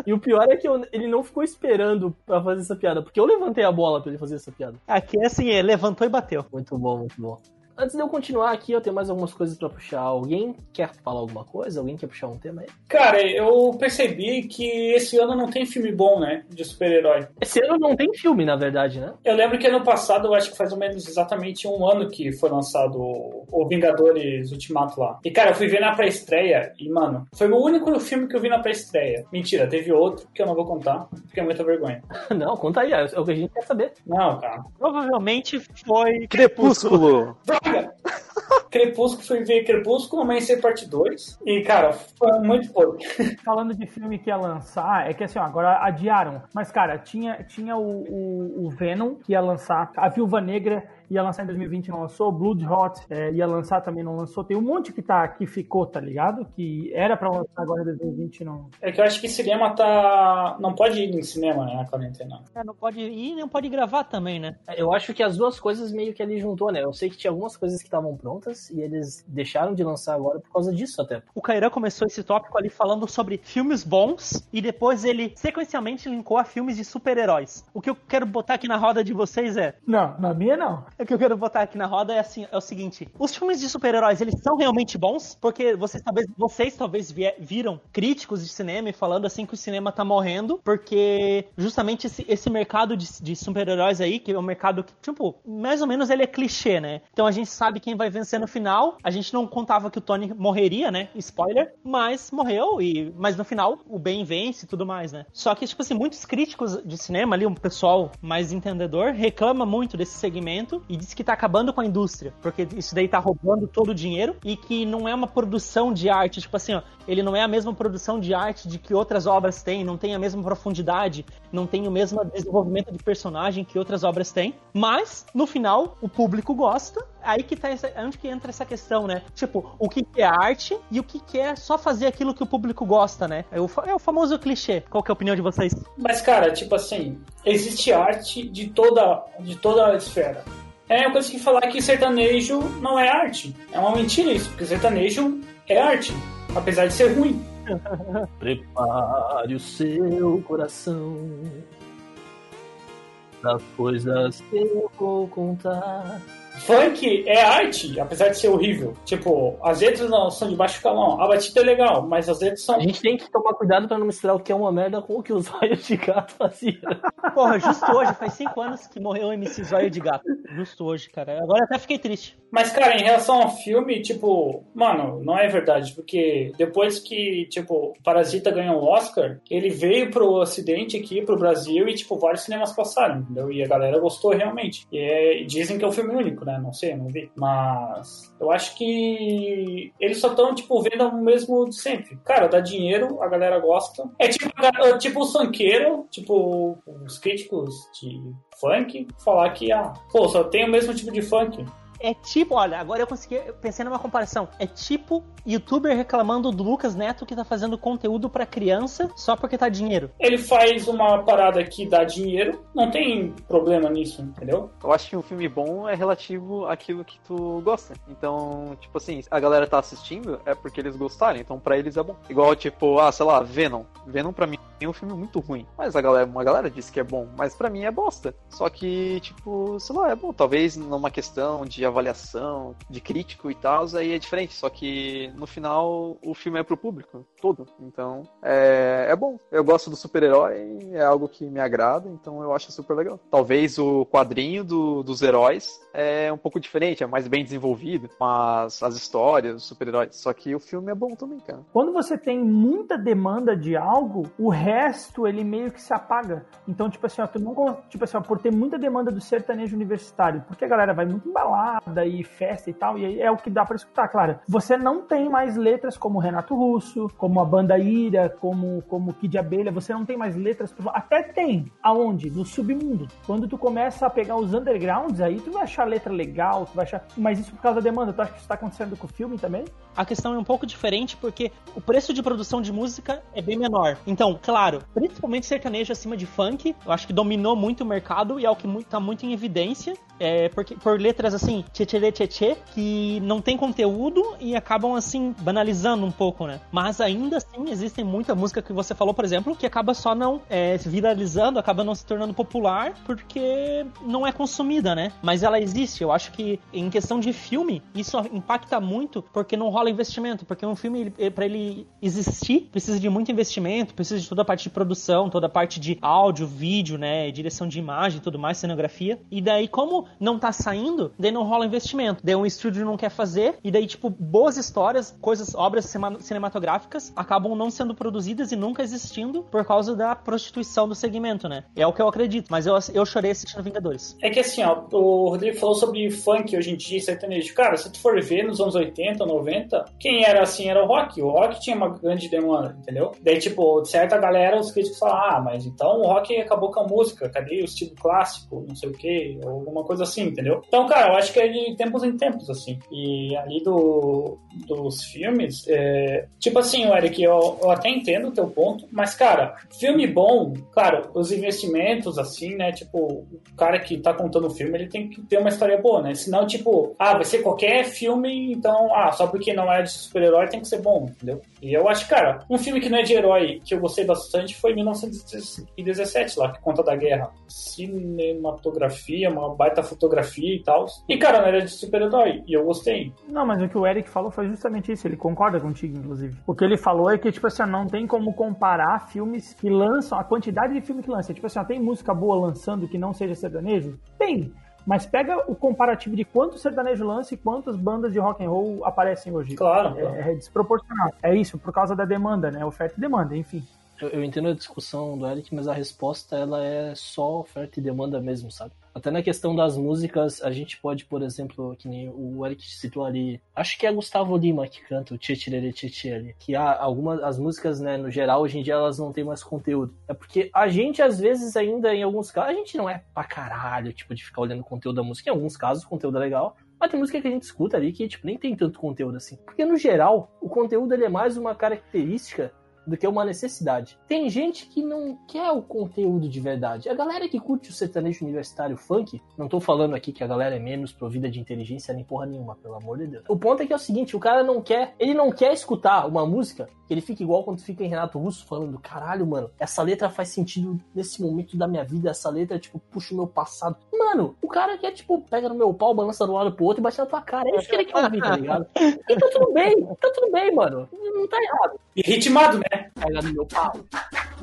E o pior é que eu- ele não ficou esperando pra fazer essa piada, porque eu levantei a bola pra ele fazer essa piada. Aqui é assim, é, levantou e bateu. Muito bom, muito bom. Antes de eu continuar aqui, eu tenho mais algumas coisas pra puxar. Alguém quer falar alguma coisa? Alguém quer puxar um tema aí? Cara, eu percebi que esse ano não tem filme bom, né? De super-herói. Esse ano não tem filme, na verdade, né? Eu lembro que ano passado, eu acho que faz ou menos exatamente um ano que foi lançado o o Vingadores Ultimato lá. E, cara, eu fui ver na pré-estreia e, mano, foi o único filme que eu vi na pré-estreia. Mentira, teve outro que eu não vou contar, porque é muita vergonha. Não, conta aí, é o que a gente quer saber. Não, cara. Provavelmente foi Crepúsculo! Droga! Crepúsculo, fui ver Crepúsculo, Amanhecer Parte 2. E, cara, foi muito podre. Falando de filme que ia lançar, é que assim, ó, agora adiaram. Mas, cara, tinha, tinha o, o, o Venom que ia lançar, a Viúva Negra ia lançar em 2020 não lançou, Blood Hot é, ia lançar também não lançou. Tem um monte que tá que ficou, tá ligado? Que era pra lançar agora em 2020 e não. É que eu acho que cinema tá. Não pode ir em cinema, né? Na quarentena. É, não pode ir e não pode gravar também, né? Eu acho que as duas coisas meio que ele juntou, né? Eu sei que tinha algumas coisas que estavam prontas e eles deixaram de lançar agora por causa disso até. O Kairan começou esse tópico ali falando sobre filmes bons e depois ele sequencialmente linkou a filmes de super-heróis. O que eu quero botar aqui na roda de vocês é. Não, na minha não. O que eu quero botar aqui na roda é assim, é o seguinte: os filmes de super-heróis, eles são realmente bons? Porque vocês talvez, vocês talvez viram críticos de cinema falando assim que o cinema tá morrendo, porque justamente esse, esse mercado de, de super-heróis aí, que é um mercado que, tipo, mais ou menos ele é clichê, né? Então a gente sabe quem vai vencer no final. A gente não contava que o Tony morreria, né? Spoiler, mas morreu e mas no final o bem vence e tudo mais, né? Só que tipo assim, muitos críticos de cinema ali, um pessoal mais entendedor, reclama muito desse segmento e diz que tá acabando com a indústria, porque isso daí tá roubando todo o dinheiro e que não é uma produção de arte, tipo assim, ó, ele não é a mesma produção de arte de que outras obras têm, não tem a mesma profundidade, não tem o mesmo desenvolvimento de personagem que outras obras têm, mas no final o público gosta. Aí que tá essa, onde que entra essa questão, né? Tipo, o que é arte e o que é só fazer aquilo que o público gosta, né? É o, é o famoso clichê. Qual que é a opinião de vocês? Mas, cara, tipo assim, existe arte de toda, de toda a esfera. É coisa que falar que sertanejo não é arte. É uma mentira isso, porque sertanejo é arte, apesar de ser ruim. Prepare o seu coração das coisas que eu vou contar. Funk é arte, apesar de ser horrível. Tipo, as letras não são de baixo calão. A batida é legal, mas as letras são. A gente tem que tomar cuidado pra não misturar o que é uma merda com o que os olhos de gato faziam. Porra, justo hoje, faz cinco anos que morreu o MC Zóio de Gato. Justo hoje, cara. Agora até fiquei triste. Mas, cara, em relação ao filme, tipo, mano, não é verdade, porque depois que, tipo, Parasita ganhou o Oscar, ele veio pro ocidente aqui, pro Brasil, e, tipo, vários cinemas passaram, entendeu? E a galera gostou realmente. E é, dizem que é um filme único, né? Não sei, não vi. Mas eu acho que eles só estão, tipo, vendo o mesmo de sempre. Cara, dá dinheiro, a galera gosta. É tipo, tipo o funkeiro, tipo, os críticos de funk, falar que, ah, pô, só tem o mesmo tipo de funk. É tipo, olha, agora eu consegui, eu pensei numa comparação. É tipo youtuber reclamando do Lucas Neto que tá fazendo conteúdo para criança só porque tá dinheiro. Ele faz uma parada que dá dinheiro, não tem problema nisso, entendeu? Eu acho que um filme bom é relativo àquilo que tu gosta. Então, tipo assim, a galera tá assistindo é porque eles gostaram, então para eles é bom. Igual, tipo, ah, sei lá, Venom. Venom pra mim é um filme muito ruim. Mas a galera, uma galera disse que é bom, mas para mim é bosta. Só que, tipo, sei lá, é bom. Talvez numa questão de avaliação, de crítico e tal, aí é diferente. Só que no final o filme é pro público todo. Então é, é bom. Eu gosto do super-herói, é algo que me agrada, então eu acho super legal. Talvez o quadrinho do, dos heróis é um pouco diferente, é mais bem desenvolvido, mas as histórias, os super-heróis. Só que o filme é bom também, cara. Quando você tem muita demanda de algo, o resto ele meio que se apaga. Então, tipo assim, ó, tu não, tipo assim, ó, por ter muita demanda do sertanejo universitário, porque a galera vai muito embalada e festa e tal, e aí é o que dá para escutar, claro. Você não tem mais letras como Renato Russo, como a banda Ira, como como Kid Abelha, você não tem mais letras, até tem. Aonde? No submundo. Quando tu começa a pegar os undergrounds, aí tu vai achar letra legal, tu vai achar, mas isso por causa da demanda. Tu acha que isso tá acontecendo com o filme também? A questão é um pouco diferente porque o preço de produção de música é bem menor. Então, claro, principalmente sertanejo acima de funk, eu acho que dominou muito o mercado e é o que tá muito em evidência, é porque por letras assim, tchê tchê que não tem conteúdo e acabam assim banalizando um pouco, né? Mas ainda assim existem muita música que você falou, por exemplo, que acaba só não é, viralizando, acaba não se tornando popular porque não é consumida, né? Mas ela existe. Eu acho que em questão de filme isso impacta muito porque não rola investimento, porque um filme para ele existir precisa de muito investimento, precisa de toda a parte de produção, toda a parte de áudio, vídeo, né, direção de imagem, tudo mais, cenografia. E daí como não tá saindo, daí não rola investimento. Daí um estúdio não quer fazer e daí tipo boas histórias, coisas, obras cinematográficas acabam não sendo produzidas e nunca existindo por causa da prostituição do segmento, né? É o que eu acredito, mas eu, eu chorei assistindo Vingadores. É que assim, ó, o Rodrigo falou sobre funk hoje em dia, sertanejo. Cara, se tu for ver nos anos 80, 90, quem era assim era o rock. O rock tinha uma grande demanda, entendeu? Daí, tipo, certa galera, os críticos falam, ah, mas então o rock acabou com a música, cadê o estilo clássico, não sei o ou alguma coisa assim, entendeu? Então, cara, eu acho que é de tempos em tempos, assim. E ali do, dos filmes, é, tipo assim, Eric, eu, eu até entendo o teu ponto, mas, cara, filme bom, claro, os investimentos, assim, né, tipo, o cara que tá contando o filme, ele tem que ter uma história boa, né? Senão, tipo, ah, vai ser qualquer filme, então, ah, só porque não é de super-herói tem que ser bom, entendeu? E eu acho, cara, um filme que não é de herói, que eu gostei bastante, foi 1917 lá, que conta da guerra. Cinematografia, uma baita fotografia e tal. E, cara, não era de super-herói, e eu gostei. Não, mas o que o Eric falou foi justamente isso, ele concorda contigo, inclusive. O que ele falou é que, tipo assim, não tem como comparar filmes que lançam, a quantidade de filme que lança. Tipo assim, tem música boa lançando que não seja sertanejo? Tem. Mas pega o comparativo de quanto sertanejo lança e quantas bandas de rock and roll aparecem hoje. Claro. É, é desproporcional. É isso, por causa da demanda, né? Oferta e demanda, enfim. Eu, eu, entendo a discussão do Eric, mas a resposta ela é só oferta e demanda mesmo, sabe? Até na questão das músicas, a gente pode, por exemplo, que nem o Eric citou ali, acho que é Gustavo Lima que canta o Tchê ali, que há algumas as músicas, né, no geral, hoje em dia elas não têm mais conteúdo. É porque a gente, às vezes, ainda, em alguns casos, a gente não é pra caralho, tipo, de ficar olhando o conteúdo da música. Em alguns casos, o conteúdo é legal, mas tem música que a gente escuta ali que, tipo, nem tem tanto conteúdo assim. Porque, no geral, o conteúdo ele é mais uma característica do que uma necessidade. Tem gente que não quer o conteúdo de verdade. A galera que curte o sertanejo universitário funk, não tô falando aqui que a galera é menos provida de inteligência nem porra nenhuma, pelo amor de Deus. O ponto é que é o seguinte, o cara não quer, ele não quer escutar uma música ele fica igual quando fica em Renato Russo falando, caralho, mano, essa letra faz sentido nesse momento da minha vida, essa letra, tipo, puxa o meu passado. Mano, o cara quer, tipo, pega no meu pau, balança de um lado pro outro e bate na tua cara. É isso que ele quer ouvir, tá ligado? E tá tudo bem, tá tudo bem, mano. Não tá errado. E ritmado, né? Pega no meu pau.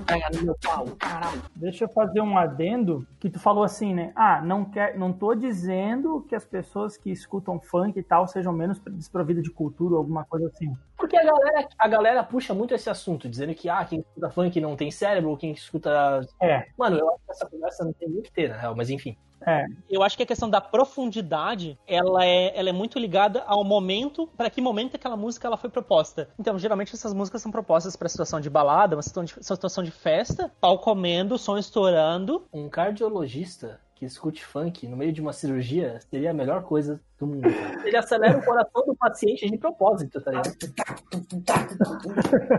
Pega no meu pau, caralho. Deixa eu fazer um adendo que tu falou assim, né? Ah, não quer, não tô dizendo que as pessoas que escutam funk e tal sejam menos desprovidas de cultura ou alguma coisa assim. Porque a galera, a galera puxa muito esse assunto, dizendo que ah, quem escuta funk não tem cérebro, quem escuta. É. Mano, eu acho que essa conversa não tem muito que ter, na real, mas enfim. É. Eu acho que a questão da profundidade, ela é, ela é muito ligada ao momento, para que momento aquela música ela foi proposta. Então, geralmente essas músicas são propostas para situação de balada, uma situação de, situação de festa, pau comendo, som estourando. Um cardiologista que escute funk no meio de uma cirurgia seria a melhor coisa do mundo. Ele acelera o coração do paciente de propósito, tá ligado?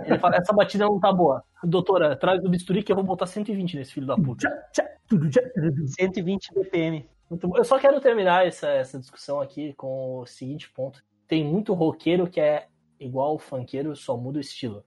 Ele fala, essa batida não tá boa. Doutora, traz o bisturi que eu vou botar 120 nesse filho da puta. 120 BPM. Eu só quero terminar essa, essa discussão aqui com o seguinte ponto. Tem muito roqueiro que é igual o funkeiro, só muda o estilo.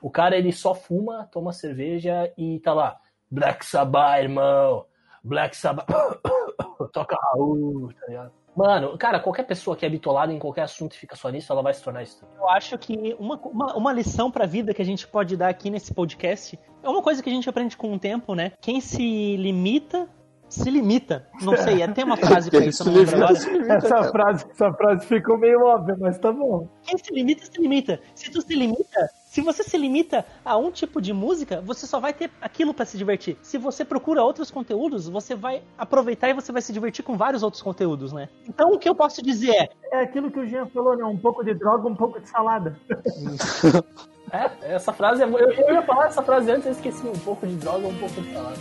O cara, ele só fuma, toma cerveja e tá lá. Black Sabbath, irmão. Black Sabbath. Toca Raul, tá ligado? Mano, cara, qualquer pessoa que é bitolada em qualquer assunto e fica só nisso, ela vai se tornar isso. Eu acho que uma, uma, uma lição pra vida que a gente pode dar aqui nesse podcast é uma coisa que a gente aprende com o tempo, né? Quem se limita se limita. Não sei, até uma frase pra isso, não lembro agora. Essa frase, essa frase ficou meio óbvia, mas tá bom. Quem se limita, se limita. Se tu se limita, se você se limita a um tipo de música, você só vai ter aquilo para se divertir. Se você procura outros conteúdos, você vai aproveitar e você vai se divertir com vários outros conteúdos, né? Então o que eu posso dizer é. É aquilo que o Jean falou, né? Um pouco de droga, um pouco de salada. é, essa frase é. Eu, eu ia falar essa frase antes, eu esqueci um pouco de droga, um pouco de salada.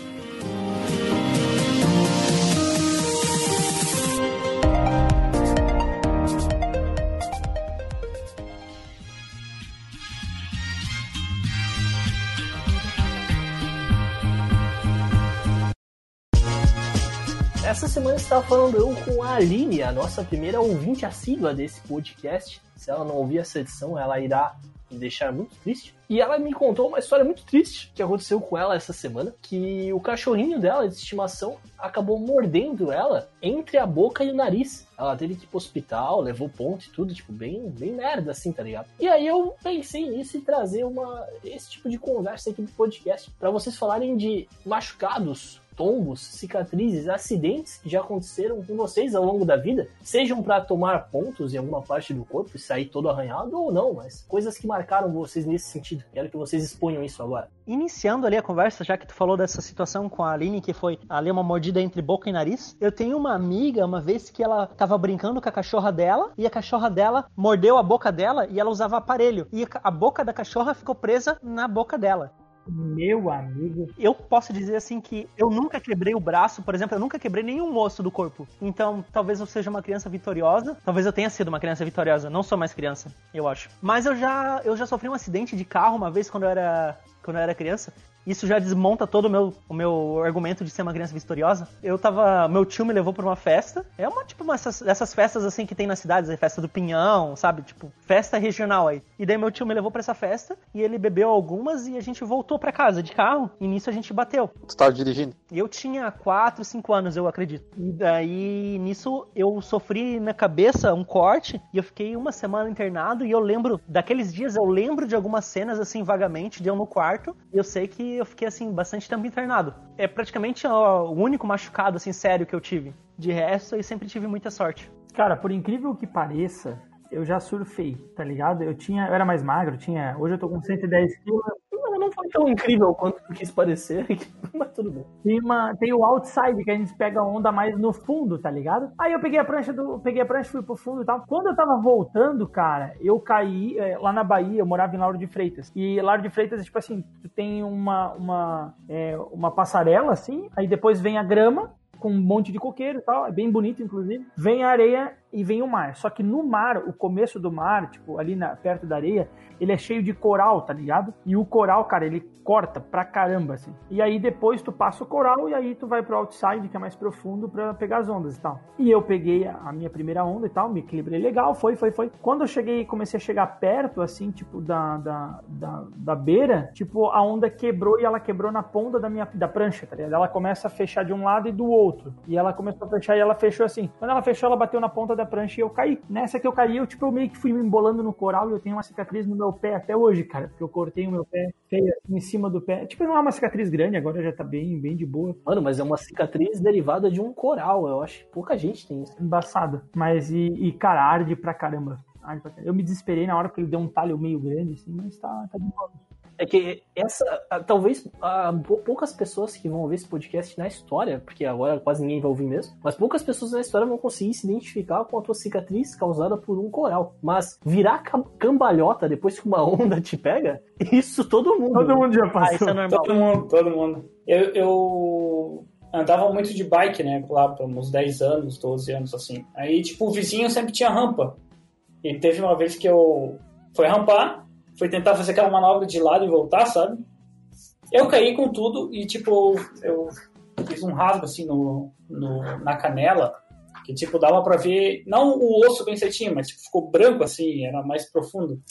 Essa semana estava falando eu com a Aline, a nossa primeira ouvinte assídua desse podcast. Se ela não ouvir essa edição, ela irá me deixar muito triste. E ela me contou uma história muito triste que aconteceu com ela essa semana, que o cachorrinho dela de estimação acabou mordendo ela entre a boca e o nariz. Ela teve que ir pro hospital, levou ponto e tudo, tipo, bem, bem merda assim, tá ligado? E aí eu pensei nisso e trazer uma esse tipo de conversa aqui do podcast para vocês falarem de machucados tombos, cicatrizes, acidentes que já aconteceram com vocês ao longo da vida, sejam para tomar pontos em alguma parte do corpo e sair todo arranhado ou não, mas coisas que marcaram vocês nesse sentido. Quero que vocês exponham isso agora. Iniciando ali a conversa, já que tu falou dessa situação com a Aline, que foi ali uma mordida entre boca e nariz, eu tenho uma amiga, uma vez que ela tava brincando com a cachorra dela, e a cachorra dela mordeu a boca dela e ela usava aparelho. E a boca da cachorra ficou presa na boca dela. Meu amigo. Eu posso dizer assim que eu nunca quebrei o braço, por exemplo, eu nunca quebrei nenhum osso do corpo. Então, talvez eu seja uma criança vitoriosa. Talvez eu tenha sido uma criança vitoriosa. Não sou mais criança, eu acho. Mas eu já, eu já sofri um acidente de carro uma vez quando eu era quando eu era criança isso já desmonta todo o meu, o meu argumento de ser uma criança vitoriosa. Eu tava. Meu tio me levou pra uma festa. É uma, tipo, uma dessas festas assim que tem nas cidades, a festa do pinhão, sabe? Tipo, festa regional aí. E daí meu tio me levou pra essa festa e ele bebeu algumas e a gente voltou pra casa de carro. E nisso a gente bateu. Tu tava dirigindo? Eu tinha 4, 5 anos, eu acredito. E daí, nisso, eu sofri na cabeça um corte e eu fiquei uma semana internado. E eu lembro, daqueles dias, eu lembro de algumas cenas, assim, vagamente, de eu no quarto. E eu sei que eu fiquei, assim, bastante tempo internado. É praticamente o único machucado, assim, sério que eu tive. De resto, eu sempre tive muita sorte. Cara, por incrível que pareça, eu já surfei, tá ligado? Eu tinha, eu era mais magro, tinha, hoje eu tô com 110 quilos. Não foi tão incrível quanto quis parecer, tudo bem. Tem, uma, tem o outside, que a gente pega a onda mais no fundo, tá ligado? Aí eu peguei a prancha do. Peguei a prancha, fui pro fundo e tal. Quando eu tava voltando, cara, eu caí é, lá na Bahia, eu morava em Lauro de Freitas. E Lauro de Freitas, tipo assim, tu tem uma, uma, é, uma passarela, assim, aí depois vem a grama, com um monte de coqueiro e tal, é bem bonito, inclusive. Vem a areia e vem o mar. Só que no mar, o começo do mar, tipo, ali na, perto da areia, ele é cheio de coral, tá ligado? E o coral, cara, ele corta pra caramba, assim. E aí depois tu passa o coral e aí tu vai pro outside, que é mais profundo, pra pegar as ondas e tal. E eu peguei a minha primeira onda e tal, me equilibrei legal, foi, foi, foi. Quando eu cheguei, comecei a chegar perto, assim, tipo, da, da, da, da beira, tipo, a onda quebrou e ela quebrou na ponta da minha da prancha, tá ligado? Ela começa a fechar de um lado e do outro. E ela começou a fechar e ela fechou assim. Quando ela fechou, ela bateu na ponta da prancha e eu caí. Nessa que eu caí, eu, tipo, eu meio que fui me embolando no coral e eu tenho uma cicatriz no meu pé até hoje, cara. Porque eu cortei o meu pé feio assim, em cima do pé. Tipo, não é uma cicatriz grande, agora já tá bem, bem de boa. Mano, mas é uma cicatriz derivada de um coral. Eu acho pouca gente tem isso. Embaçado. Mas, e, e cara, arde pra caramba. Arde pra caramba. Eu me desesperei na hora que ele deu um talho meio grande, assim, mas tá, tá de boa. É que essa, ah, talvez ah, pou- poucas pessoas que vão ouvir esse podcast na história, porque agora quase ninguém vai ouvir mesmo, mas poucas pessoas na história vão conseguir se identificar com a tua cicatriz causada por um coral. Mas virar cam- cambalhota depois que uma onda te pega, isso todo mundo. Todo mundo já Ah, passou. isso é normal. Todo mundo, todo mundo. Eu, eu andava muito de bike, né? Lá por uns 10 anos, 12 anos, assim. Aí, tipo, o vizinho sempre tinha rampa. E teve uma vez que eu fui rampar, fui tentar fazer aquela manobra de lado e voltar, sabe? Eu caí com tudo e, tipo, eu fiz um rasgo, assim, no, no- na canela. Que, tipo, dava pra ver, não o osso bem certinho, mas, tipo, ficou branco, assim, era mais profundo.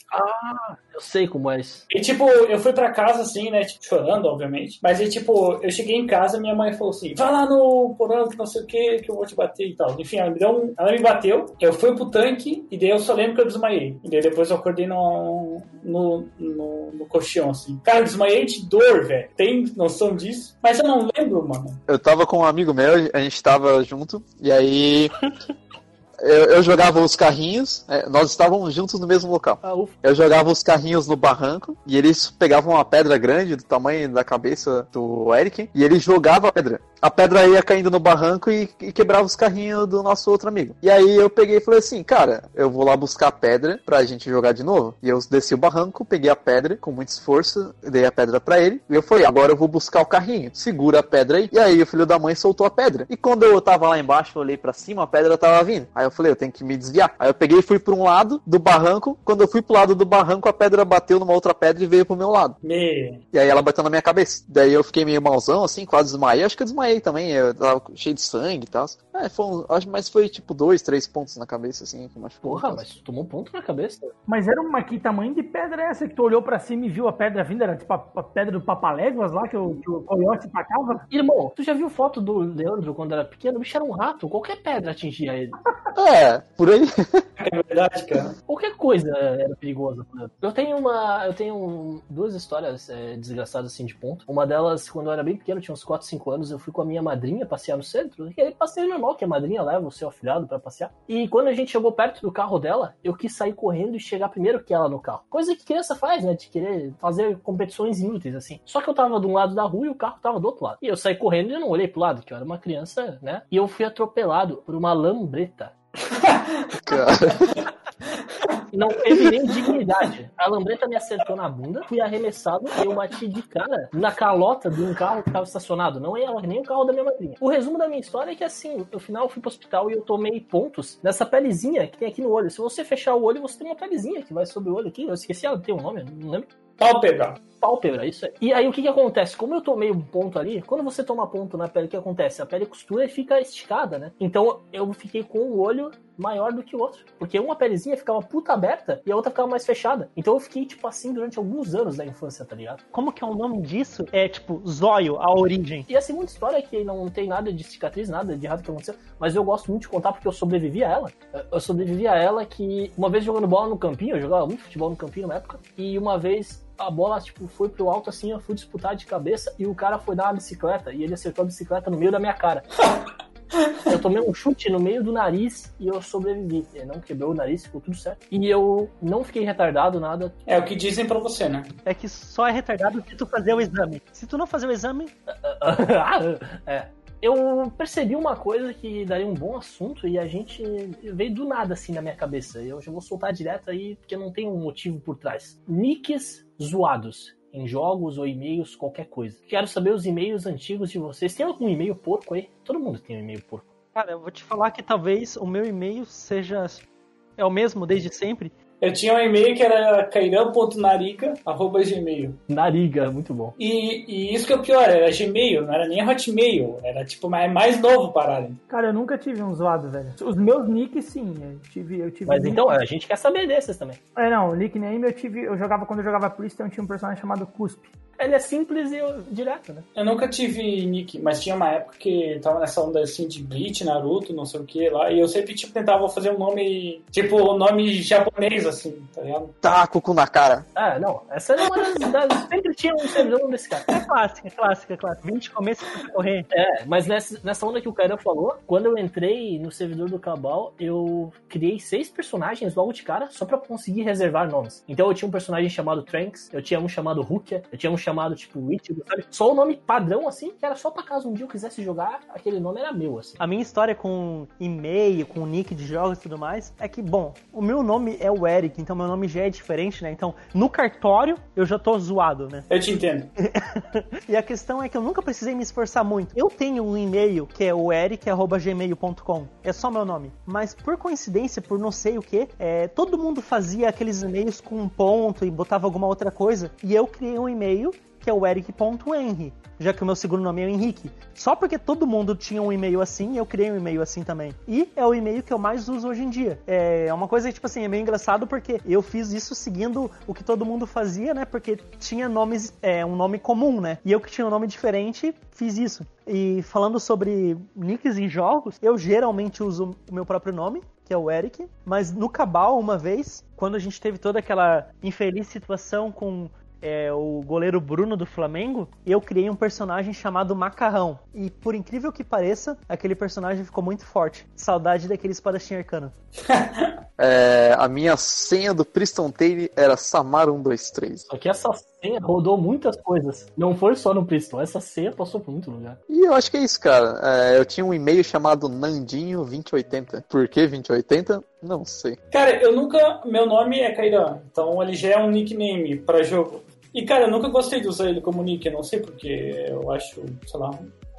Eu sei como é isso. E, tipo, eu fui pra casa, assim, né, tipo, chorando, obviamente. Mas aí, tipo, eu cheguei em casa minha mãe falou assim, vai lá no porão que não sei o que, que eu vou te bater e tal. Enfim, ela me deu um... Ela me bateu, eu fui pro tanque, e daí eu só lembro que eu desmaiei. E daí depois eu acordei no, no, no, no colchão, assim. Cara, eu desmaiei de dor, velho. Tem noção disso? Mas eu não lembro, mano. Eu tava com um amigo meu, a gente tava junto, e aí. Eu, eu jogava os carrinhos, é, nós estávamos juntos no mesmo local. Ah. Eu jogava os carrinhos no barranco e eles pegavam uma pedra grande do tamanho da cabeça do Eric e ele jogava a pedra. A pedra ia caindo no barranco e, e quebrava os carrinhos do nosso outro amigo. E aí eu peguei e falei assim, cara, eu vou lá buscar a pedra pra gente jogar de novo. E eu desci o barranco, peguei a pedra com muito esforço, dei a pedra pra ele e eu falei, agora eu vou buscar o carrinho. Segura a pedra aí. E aí o filho da mãe soltou a pedra. E quando eu tava lá embaixo, eu olhei pra cima, a pedra tava vindo. Aí eu falei, eu tenho que me desviar. Aí eu peguei e fui pra um lado do barranco. Quando eu fui pro lado do barranco, a pedra bateu numa outra pedra e veio pro meu lado. Me... E aí ela bateu na minha cabeça. Daí eu fiquei meio malzão, assim, quase desmaiei. Acho que eu desmaiei também, eu tava cheio de sangue e tal. É, foi um, acho, mas foi tipo dois, três pontos na cabeça, assim, que machucou. Porra, mas tu tomou um ponto na cabeça. Mas era uma que tamanho de pedra é essa que tu olhou pra cima e viu a pedra vindo? Era tipo a, a pedra do Papaléguas lá que o, que o coiote tacava? Irmão, tu já viu foto do Leandro quando era pequeno? O bicho era um rato, qualquer pedra atingia ele. É, por aí. É verdade, cara. Qualquer coisa era perigosa. por exemplo. Eu tenho uma. Eu tenho duas histórias é, desgraçadas assim de ponto. Uma delas, quando eu era bem pequeno, tinha uns 4, 5 anos, eu fui com a minha madrinha passear no centro. E aí passeio normal, que a madrinha leva o seu afilhado pra passear. E quando a gente chegou perto do carro dela, eu quis sair correndo e chegar primeiro que ela no carro. Coisa que criança faz, né? De querer fazer competições inúteis, assim. Só que eu tava de um lado da rua e o carro tava do outro lado. E eu saí correndo e eu não olhei pro lado, que eu era uma criança, né? E eu fui atropelado por uma lambreta. Cara. Não teve nem dignidade. A lambreta me acertou na bunda, fui arremessado e eu bati de cara na calota de um carro que estava estacionado. Não é ela, nem o carro da minha madrinha. O resumo da minha história é que assim, no final eu fui pro hospital e eu tomei pontos nessa pelezinha que tem aqui no olho. Se você fechar o olho, você tem uma pelezinha que vai sobre o olho aqui. Eu esqueci, ela tem um nome, não lembro. Pálpebra. Pálpebra, isso aí. E aí o que que acontece? Como eu tomei um ponto ali, quando você toma ponto na pele, o que acontece? A pele costura e fica esticada, né? Então eu fiquei com o olho maior do que o outro. Porque uma pelezinha ficava puta aberta e a outra ficava mais fechada. Então eu fiquei, tipo assim, durante alguns anos da infância, tá ligado? Como que é o nome disso? É tipo zóio, a origem. E a segunda história é que não tem nada de cicatriz, nada de errado que aconteceu, mas eu gosto muito de contar porque eu sobrevivi a ela. Eu sobrevivi a ela que, uma vez jogando bola no campinho, eu jogava muito futebol no campinho na época, e uma vez a bola, tipo, foi pro alto assim, eu fui disputar de cabeça e o cara foi dar uma bicicleta e ele acertou a bicicleta no meio da minha cara. Eu tomei um chute no meio do nariz e eu sobrevivi. Ele não quebrou o nariz, ficou tudo certo. E eu não fiquei retardado, nada. É o que dizem pra você, né? É que só é retardado se tu fazer o exame. Se tu não fazer o exame, é. Eu percebi uma coisa que daria um bom assunto e a gente veio do nada assim na minha cabeça. Eu já vou soltar direto aí porque não tem um motivo por trás. Nicks zoados em jogos ou e-mails, qualquer coisa. Quero saber os e-mails antigos de vocês. Tem algum e-mail porco aí? Todo mundo tem um e-mail porco. cara, eu vou te falar que talvez o meu e-mail seja. É o mesmo desde sempre. Eu tinha um e-mail que era cairão.narica.gmail. Nariga, muito bom. E, e isso que é o pior, era Gmail, não era nem Hotmail. Era tipo mais, mais novo parada. Cara, eu nunca tive um zoado, velho. Os meus nicks, sim. Eu tive. Eu tive Mas muito. então, a gente quer saber desses também. É, não, o nickname eu tive. Eu jogava quando eu jogava Priest, eu tinha um personagem chamado Cuspe. Ele é simples e direto, né? Eu nunca tive nick, mas tinha uma época que tava nessa onda assim de Bleach, Naruto, não sei o que lá, e eu sempre tipo, tentava fazer um nome, tipo, um nome japonês, assim, tá ligado? Taco com na cara. Ah, não. Essa é uma das. das- sempre tinha um servidor desse cara. É clássica, clássica, clássica. 20 começo pra correr. É, mas nessa, nessa onda que o Kairan falou, quando eu entrei no servidor do Cabal, eu criei seis personagens logo de cara só pra conseguir reservar nomes. Então eu tinha um personagem chamado Tranks, eu tinha um chamado Rukia, eu tinha um chamado tipo Witch, sabe? Só o nome padrão assim, que era só pra caso um dia eu quisesse jogar, aquele nome era meu, assim. A minha história com e-mail, com nick de jogos e tudo mais, é que, bom, o meu nome é o Eric, então meu nome já é diferente, né? Então, no cartório, eu já tô zoado, né? Eu te entendo. E a questão é que eu nunca precisei me esforçar muito. Eu tenho um e-mail que é o eric.gmail.com. É só meu nome. Mas por coincidência, por não sei o que, todo mundo fazia aqueles e-mails com um ponto e botava alguma outra coisa. E eu criei um e-mail que é o eric.henry, já que o meu segundo nome é Henrique. Só porque todo mundo tinha um e-mail assim, eu criei um e-mail assim também. E é o e-mail que eu mais uso hoje em dia. É uma coisa, tipo assim, é meio engraçado porque eu fiz isso seguindo o que todo mundo fazia, né? Porque tinha nomes, é, um nome comum, né? E eu que tinha um nome diferente, fiz isso. E falando sobre nicks em jogos, eu geralmente uso o meu próprio nome, que é o Eric, mas no Cabal, uma vez, quando a gente teve toda aquela infeliz situação com é, o goleiro Bruno do Flamengo, eu criei um personagem chamado Macarrão. E por incrível que pareça, aquele personagem ficou muito forte. Saudade daquele espadachim arcano. É, a minha senha do Priston Taylor era Samar123. Só que essa senha rodou muitas coisas. Não foi só no Priston, essa senha passou por muito lugar. E eu acho que é isso, cara. É, eu tinha um e-mail chamado Nandinho2080. Por que 2080? Não sei. Cara, eu nunca. Meu nome é Kairan, então ele já é um nickname pra jogo. E, cara, eu nunca gostei de usar ele como nick, eu não sei porque eu acho, sei lá,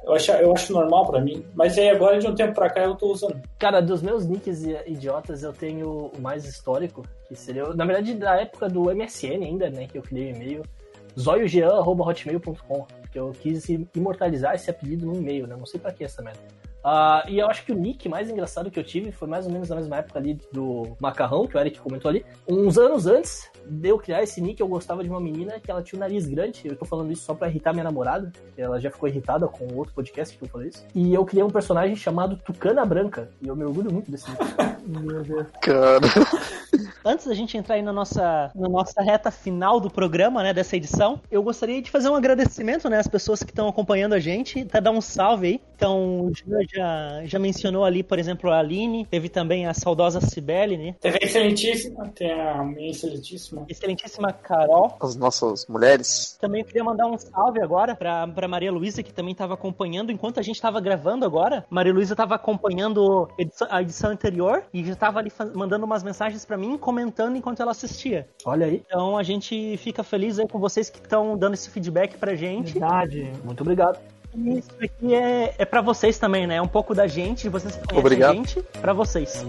eu acho, eu acho normal pra mim. Mas aí agora, de um tempo pra cá, eu tô usando. Cara, dos meus nicks idiotas, eu tenho o mais histórico, que seria, na verdade, da época do MSN ainda, né, que eu criei o e-mail, zoiojean.hotmail.com, que eu quis imortalizar esse apelido no e-mail, né, não sei pra que essa merda. Uh, e eu acho que o nick mais engraçado que eu tive foi mais ou menos na mesma época ali do Macarrão, que o Eric comentou ali. Uns anos antes de eu criar esse nick, eu gostava de uma menina que ela tinha um nariz grande. Eu tô falando isso só pra irritar minha namorada, que ela já ficou irritada com outro podcast que eu falei isso. E eu criei um personagem chamado Tucana Branca, e eu me orgulho muito desse nick. Meu Deus. Cara. Antes da gente entrar aí na nossa, na nossa reta final do programa, né, dessa edição, eu gostaria de fazer um agradecimento, né, às pessoas que estão acompanhando a gente, até dar um salve aí. Então, o já, já mencionou ali, por exemplo, a Aline, teve também a saudosa Cibele, né? Teve a excelentíssima, tem a minha excelentíssima. Excelentíssima Carol. As nossas mulheres. Também queria mandar um salve agora pra, pra Maria Luísa, que também estava acompanhando enquanto a gente estava gravando agora. Maria Luísa estava acompanhando edição- a edição anterior e já estava ali mandando umas mensagens pra mim, comentando enquanto ela assistia. Olha aí, Então a gente fica feliz aí com vocês que estão dando esse feedback pra gente. Verdade. muito obrigado. Isso aqui é, é para vocês também, né? É um pouco da gente, de vocês Obrigado. a gente, pra vocês.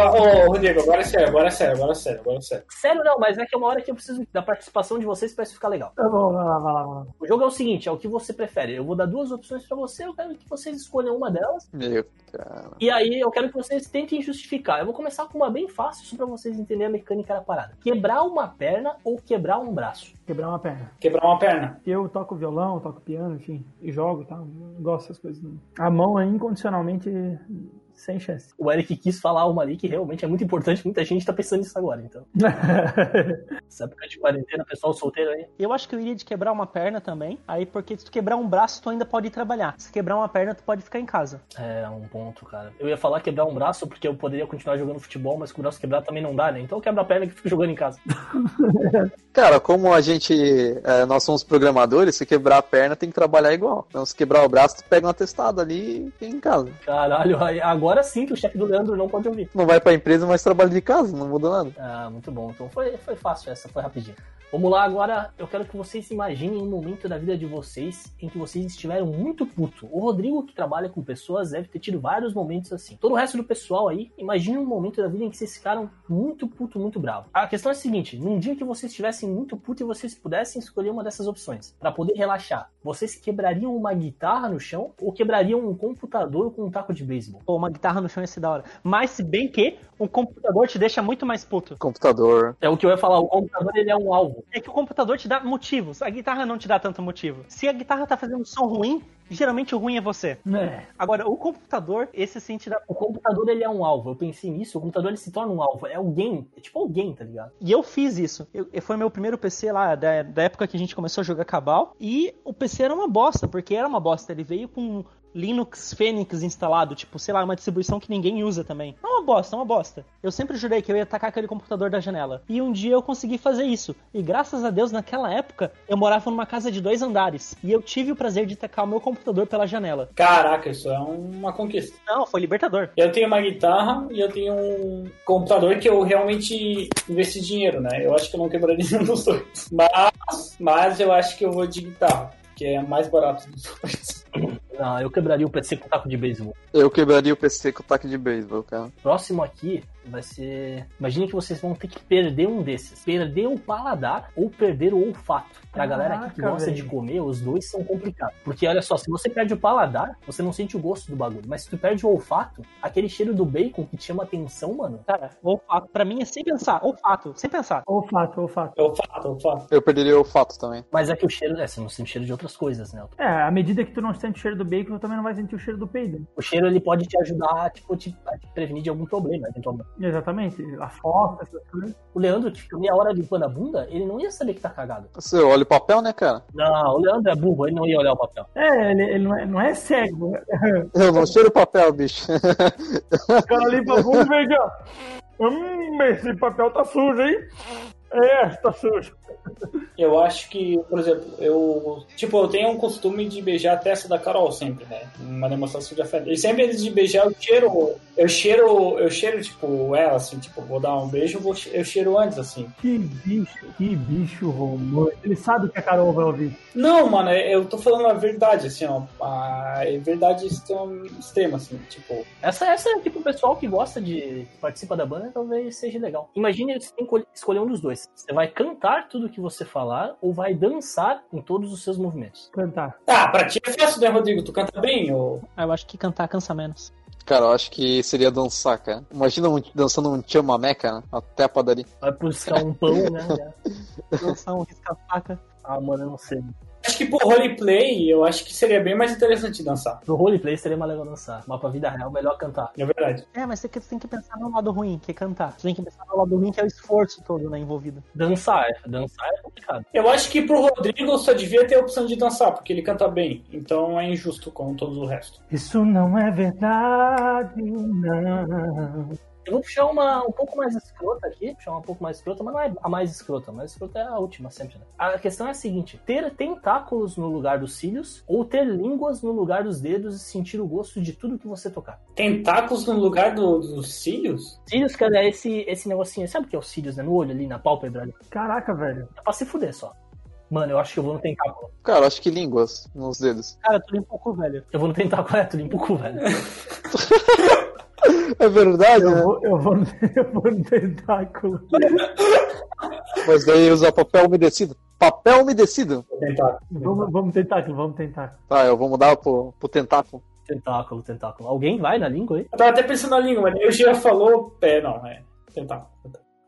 Agora, ô, Rodrigo, agora é sério, agora é sério, agora é sério, agora é sério. Sério não, mas é que é uma hora que eu preciso da participação de vocês pra isso ficar legal. Tá bom, vai lá, vai lá, vai lá. O jogo é o seguinte, é o que você prefere. Eu vou dar duas opções pra você, eu quero que vocês escolham uma delas. Meu cara. E aí eu quero que vocês tentem justificar. Eu vou começar com uma bem fácil, só pra vocês entenderem a mecânica da parada. Quebrar uma perna ou quebrar um braço? Quebrar uma perna. Quebrar uma perna. Eu toco violão, toco piano, enfim, e jogo e tal. Eu gosto dessas coisas. A mão é incondicionalmente sem chance. O Eric quis falar uma ali que realmente é muito importante, muita gente tá pensando nisso agora, então. Essa época de quarentena, pessoal solteiro aí. Eu acho que eu iria de quebrar uma perna também. Aí, porque se tu quebrar um braço, tu ainda pode ir trabalhar. Se quebrar uma perna, tu pode ficar em casa. É, um ponto, cara. Eu ia falar quebrar um braço porque eu poderia continuar jogando futebol, mas com o braço quebrado também não dá, né? Então eu quebro a perna que fico jogando em casa. Cara, como a gente. é, nós somos programadores, se quebrar a perna tem que trabalhar igual. Então, se quebrar o braço, tu pega um atestado ali e fica em casa. Caralho, aí- agora sim que o chefe do Leandro não pode ouvir. Não vai pra empresa, mas trabalha de casa, não muda nada. Ah, muito bom. Então foi, foi fácil essa, foi rapidinho. Vamos lá, agora eu quero que vocês imaginem um momento da vida de vocês em que vocês estiveram muito puto. O Rodrigo, que trabalha com pessoas, deve ter tido vários momentos assim. Todo o resto do pessoal aí, imagine um momento da vida em que vocês ficaram muito puto, muito bravo. A questão é a seguinte: num dia que vocês estivessem muito puto e vocês pudessem escolher uma dessas opções para poder relaxar, vocês quebrariam uma guitarra no chão ou quebrariam um computador com um taco de beisebol? Pô, uma guitarra no chão ia ser da hora. Mas se bem que um computador te deixa muito mais puto. Computador. É o que eu ia falar, o computador ele é um alvo. É que o computador te dá motivos. A guitarra não te dá tanto motivo. Se a guitarra tá fazendo um som ruim, geralmente o ruim é você. É. Agora, o computador, esse sim te dá. O computador ele é um alvo. Eu pensei nisso, o computador ele se torna um alvo. É alguém, é tipo alguém, tá ligado? E eu fiz isso. Eu, foi meu primeiro PC lá, da, da época que a gente começou a jogar Cabal. E o PC era uma bosta, porque era uma bosta. Ele veio com Linux Phoenix instalado, tipo, sei lá, uma distribuição que ninguém usa também. É uma bosta, é uma bosta. Eu sempre jurei que eu ia atacar aquele computador da janela. E um dia eu consegui fazer isso. E graças a Deus, naquela época, eu morava numa casa de dois andares. E eu tive o prazer de tacar o meu computador pela janela. Caraca, isso é uma conquista. Não, foi libertador. Eu tenho uma guitarra e eu tenho um computador que eu realmente investi dinheiro, né? Eu acho que eu não quebraria nenhum dos dois. Mas, mas eu acho que eu vou de guitarra, que é mais barato dos dois. Não, eu quebraria o PC com taco de beisebol. Eu quebraria o PC com o taco de beisebol, cara. Próximo aqui vai ser. Imagine que vocês vão ter que perder um desses: perder o paladar ou perder o olfato. Pra galera aqui que Caraca, gosta velho. de comer, os dois são complicados. Porque olha só, se você perde o paladar, você não sente o gosto do bagulho. Mas se tu perde o olfato, aquele cheiro do bacon que te chama atenção, mano. Cara, olfato, pra mim é sem pensar. Olfato, sem pensar. Olfato, olfato. Eu fato, eu fato. Eu perderia o olfato também. Mas é que o cheiro. É, você não sente o cheiro de outras coisas, né? É, à medida que tu não sente o cheiro do bacon, tu também não vai sentir o cheiro do peido. O cheiro ele pode te ajudar tipo, te, a te prevenir de algum problema, eventualmente. Exatamente. A foto, essas coisas. O Leandro, que fica meia hora limpando a bunda, ele não ia saber que tá cagado. Você olha o papel, né, cara? Não, o Leandro é burro, ele não ia olhar o papel. É, ele, ele não, é, não é cego. Eu não cheiro o papel, bicho. O cara limpa a bunda e vem aqui, ó. Hum, esse papel tá sujo, hein? É, tá sujo. Eu acho que, por exemplo, eu. Tipo, eu tenho um costume de beijar a testa da Carol sempre, né? Uma demonstração de afeto. E sempre antes de beijar, eu cheiro. Eu cheiro, eu cheiro, tipo, ela, assim, tipo, vou dar um beijo, eu, vou, eu cheiro antes, assim. Que bicho, que bicho romântico. Ele sabe que a Carol vai ouvir. Não, mano, eu tô falando a verdade, assim, ó. A verdade extrema, extrema assim, tipo. Essa, essa é tipo o pessoal que gosta de que participa da banda, talvez seja legal. Imagine você tem que escolher um dos dois. Você vai cantar tudo que você falar ou vai dançar em todos os seus movimentos. Cantar. Ah, pra ti é fácil, né, Rodrigo? Tu canta bem? Ou... Ah, Eu acho que cantar cansa menos. Cara, eu acho que seria dançar, cara. Imagina um, dançando um chamamé, cara, até a padaria. Vai buscar um pão, né? Dançar um risca-faca. Ah, mano, eu não sei. Acho que pro roleplay, eu acho que seria bem mais interessante dançar. Pro roleplay seria mais legal dançar. Mas pra vida real, melhor cantar. É verdade. É, mas você tem que pensar no lado ruim, que é cantar. Você tem que pensar no lado ruim, que é o esforço todo né, envolvido. Dançar, é- dançar é complicado. Eu acho que pro Rodrigo só devia ter a opção de dançar, porque ele canta bem. Então é injusto com todo o resto. Isso não é verdade, não. Eu vou puxar uma um pouco mais escrota aqui, puxar uma um pouco mais escrota, mas não é a mais escrota, a mais escrota é a última sempre, né? A questão é a seguinte: ter tentáculos no lugar dos cílios ou ter línguas no lugar dos dedos e sentir o gosto de tudo que você tocar. Tentáculos no lugar do- dos cílios? Cílios, cara, é esse, esse negocinho, sabe o que é os cílios, né? No olho ali, na pálpebra ali. Caraca, velho. É pra se fuder só. Mano, eu acho que eu vou no tentáculo. Cara, eu acho que línguas nos dedos. Cara, tu limpa o cu, velho. Eu vou no tentáculo, é, tu limpa o cu, velho. É verdade, Eu né? vou, eu vou, no- eu vou no tentáculo. Mas daí usa papel umedecido. Papel umedecido? Tentáculo. Vamos, vamos tentáculo, vamos tentar. Tá, eu vou mudar pro, pro tentáculo. Tentáculo, tentáculo. Alguém vai na língua aí? Eu tava até pensando na língua, mas o Gia falou. É, não, é. Tentáculo.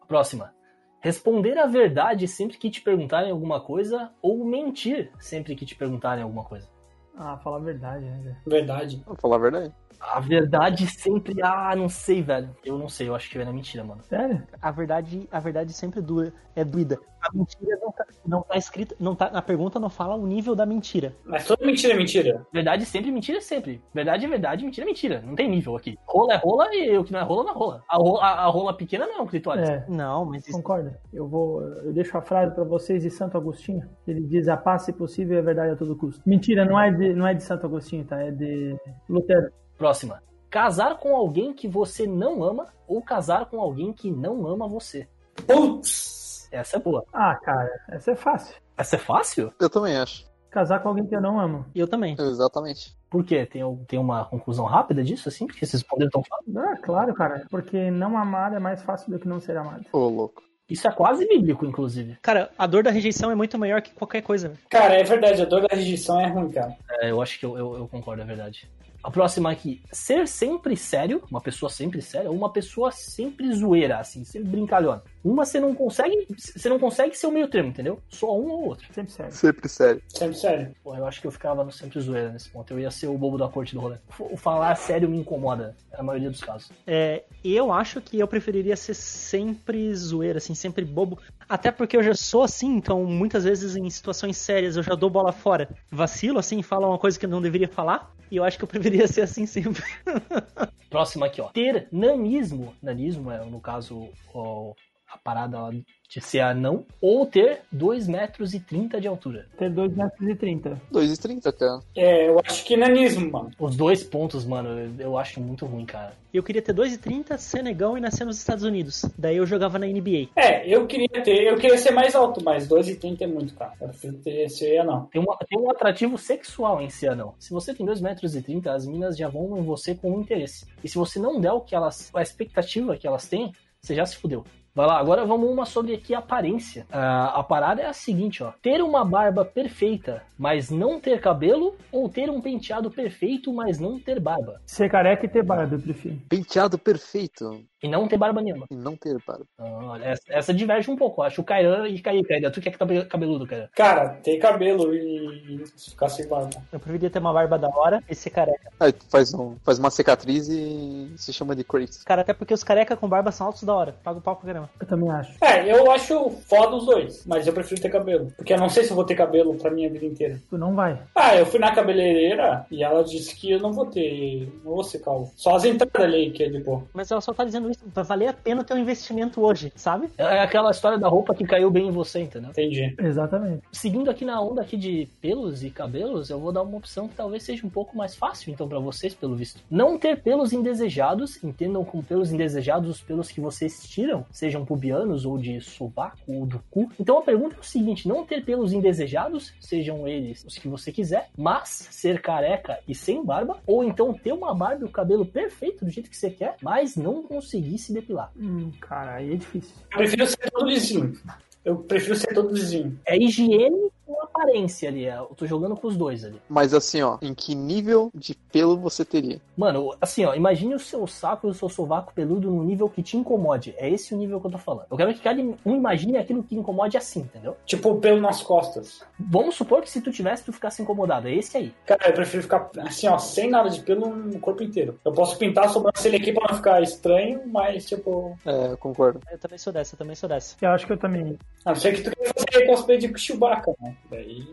Próxima. Responder a verdade sempre que te perguntarem alguma coisa ou mentir sempre que te perguntarem alguma coisa. Ah, falar a verdade, né? Verdade. Vou falar a verdade. A verdade sempre. Ah, não sei, velho. Eu não sei, eu acho que vai na mentira, mano. Sério? A verdade, a verdade sempre dura, é doída. A mentira não tá, não tá escrita, não tá, na pergunta não fala o nível da mentira. Mas toda mentira é mentira. Verdade sempre, mentira é sempre. Verdade é verdade, mentira é mentira. Não tem nível aqui. Rola é rola e o que não é rola não é rola. A rola, a, a rola pequena não é um clitóris. É, Não, mas isso, concorda. Eu vou. Eu deixo a frase pra vocês de Santo Agostinho. Ele diz: a paz, se possível, é verdade a todo custo. Mentira, não é de, não é de Santo Agostinho, tá? É de Lutero. Próxima. Casar com alguém que você não ama ou casar com alguém que não ama você. Putz! Essa é boa. Ah, cara, essa é fácil. Essa é fácil? Eu também acho. Casar com alguém que eu não amo. E eu também. Exatamente. Por quê? Tem, tem uma conclusão rápida disso, assim? Porque vocês responderam tão fácil? Ah, claro, cara. Porque não amar é mais fácil do que não ser amado. Ô, louco. Isso é quase bíblico, inclusive. Cara, a dor da rejeição é muito maior que qualquer coisa. Cara, é verdade, a dor da rejeição é ruim, cara. É, eu acho que eu, eu, eu concordo, é verdade. A próxima aqui. Ser sempre sério, uma pessoa sempre séria, ou uma pessoa sempre zoeira, assim, sempre brincalhona. Uma você não consegue. Você não consegue ser o meio termo, entendeu? Só um ou outro. Sempre sério. Sempre sério. Sempre sério. Pô, eu acho que eu ficava no sempre zoeira nesse ponto. Eu ia ser o bobo da corte do rolê. O falar sério me incomoda, na maioria dos casos. É, eu acho que eu preferiria ser sempre zoeira, assim, sempre bobo. Até porque eu já sou assim, então muitas vezes em situações sérias eu já dou bola fora. Vacilo, assim, falo uma coisa que eu não deveria falar. E eu acho que eu preferia ser assim sempre. Próxima aqui, ó. Ter nanismo. Nanismo é, no caso, ó, a parada lá de ser anão. Ou ter 2 metros e 30 de altura. Ter 2 metros e 30. 2,30, cara. É, eu acho que nanismo, mano. Os dois pontos, mano, eu, acho muito ruim, cara. Eu queria ter 2,30, ser negão e nascer nos Estados Unidos. Daí eu jogava na NBA. É, eu queria ter, eu queria ser mais alto, mas 2,30 é muito, cara. Eu prefiro ter ser não. Tem, uma, tem um atrativo sexual em ser anão. Se você tem 2 metros e 30, as minas já vão em você com um interesse. E se você não der o que elas. a expectativa que elas têm, você já se fudeu. Vai lá, agora vamos uma sobre aqui a aparência. Ah, a parada é a seguinte, ó. Ter uma barba perfeita, mas não ter cabelo, ou ter um penteado perfeito, mas não ter barba. Ser careca e ter barba, eu prefiro. Penteado perfeito E não ter barba nenhuma. e não ter barba. Ah, olha, essa, essa diverge um pouco. Acho o Kairan e Caí, Kairan. Tu que é que tá cabeludo, Kairan? Cara, ter cabelo e ficar sem barba. Eu preferia ter uma barba da hora e ser careca. Aí tu faz, um, faz uma cicatriz e se chama de Kratos. Cara, até porque os careca com barba são altos da hora. Paga o pau pra caramba. Eu também acho. É, eu acho foda os dois, mas eu prefiro ter cabelo. Porque eu não sei se eu vou ter cabelo pra minha vida inteira. Tu não vai. Ah, eu fui na cabeleireira e ela disse que eu não vou ter. Não vou ser calvo. Só as entradas ali que é de boa. Mas ela só tá dizendo Vai valer a pena ter um investimento hoje, sabe? É aquela história da roupa que caiu bem em você, entendeu? Entendi. Exatamente. Seguindo aqui na onda aqui de pelos e cabelos, eu vou dar uma opção que talvez seja um pouco mais fácil, então, pra vocês, pelo visto. Não ter pelos indesejados, entendam como pelos indesejados os pelos que vocês tiram, sejam pubianos ou de sovaco ou do cu. Então a pergunta é o seguinte: não ter pelos indesejados, sejam eles os que você quiser, mas ser careca e sem barba, ou então ter uma barba e o cabelo perfeito do jeito que você quer, mas não conseguir se depilar. Hum, cara, aí é difícil. Eu prefiro ser todo lisinho. Eu prefiro ser todo lisinho. É higiene com aparência ali. é, Eu tô jogando com os dois ali. Mas assim, ó, em que nível de pelo você teria? Mano, assim, ó, imagine o seu saco e o seu sovaco peludo num nível que te incomode. É esse o nível que eu tô falando. Eu quero que cada um imagine aquilo que incomode assim, entendeu? Tipo, pelo nas costas. Vamos supor que se tu tivesse, tu ficasse incomodado. É esse aí. Cara, eu prefiro ficar assim, ó, sem nada de pelo no corpo inteiro. Eu posso pintar a sobrancelha aqui pra não ficar estranho, mas tipo. É, eu concordo. Eu também sou dessa, eu também sou dessa. Eu acho que eu também. A não ser que tu queira fazer cosplay de Chewbacca, né? Daí.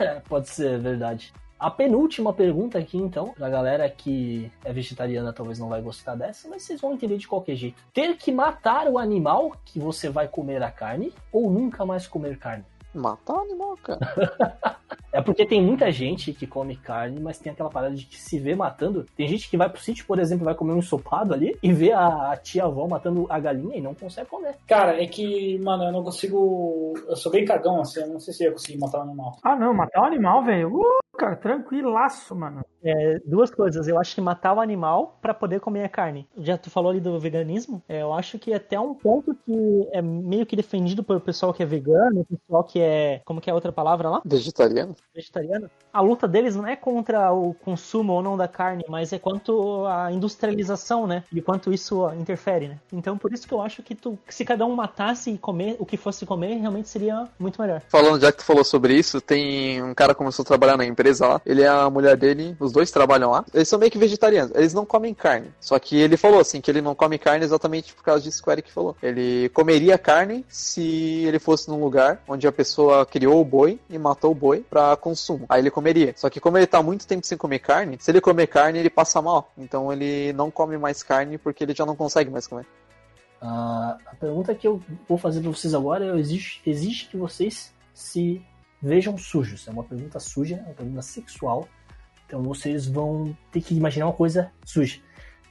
É, pode ser, verdade. A penúltima pergunta aqui, então, pra galera que é vegetariana talvez não vai gostar dessa, mas vocês vão entender de qualquer jeito. Ter que matar o animal que você vai comer a carne ou nunca mais comer carne? Matar animal, cara. É porque tem muita gente que come carne, mas tem aquela parada de que se vê matando. Tem gente que vai pro sítio, por exemplo, vai comer um ensopado ali e vê a, a tia-avó matando a galinha e não consegue comer. Cara, é que, mano, eu não consigo. Eu sou bem cagão, assim, eu não sei se eu ia conseguir matar um animal. Ah, não, matar um animal, velho. Uh, cara, tranquilaço, mano. É, duas coisas. Eu acho que matar o animal pra poder comer a carne. Já tu falou ali do veganismo. É, eu acho que até um ponto que é meio que defendido pelo pessoal que é vegano, o pessoal que é. Como que é a outra palavra lá? Vegetariano? Vegetariano. A luta deles não é contra o consumo ou não da carne, mas é quanto a industrialização, né? E quanto isso interfere, né? Então por isso que eu acho que tu, se cada um matasse e comer o que fosse comer, realmente seria muito melhor. Falando, já que tu falou sobre isso, tem um cara que começou a trabalhar na empresa lá. Ele é a mulher dele, os dois trabalham lá. Eles são meio que vegetarianos, eles não comem carne. Só que ele falou assim, que ele não come carne exatamente por causa disso que o Eric falou. Ele comeria carne se ele fosse num lugar onde a pessoa criou o boi e matou o boi pra consumo. Aí ele comeria. Só que como ele tá muito tempo sem comer carne, se ele comer carne, ele passa mal. Então ele não come mais carne porque ele já não consegue mais comer. Ah, a pergunta que eu vou fazer pra vocês agora é: exige que vocês se vejam sujos. É uma pergunta suja, é uma pergunta sexual. Então vocês vão ter que imaginar uma coisa suja.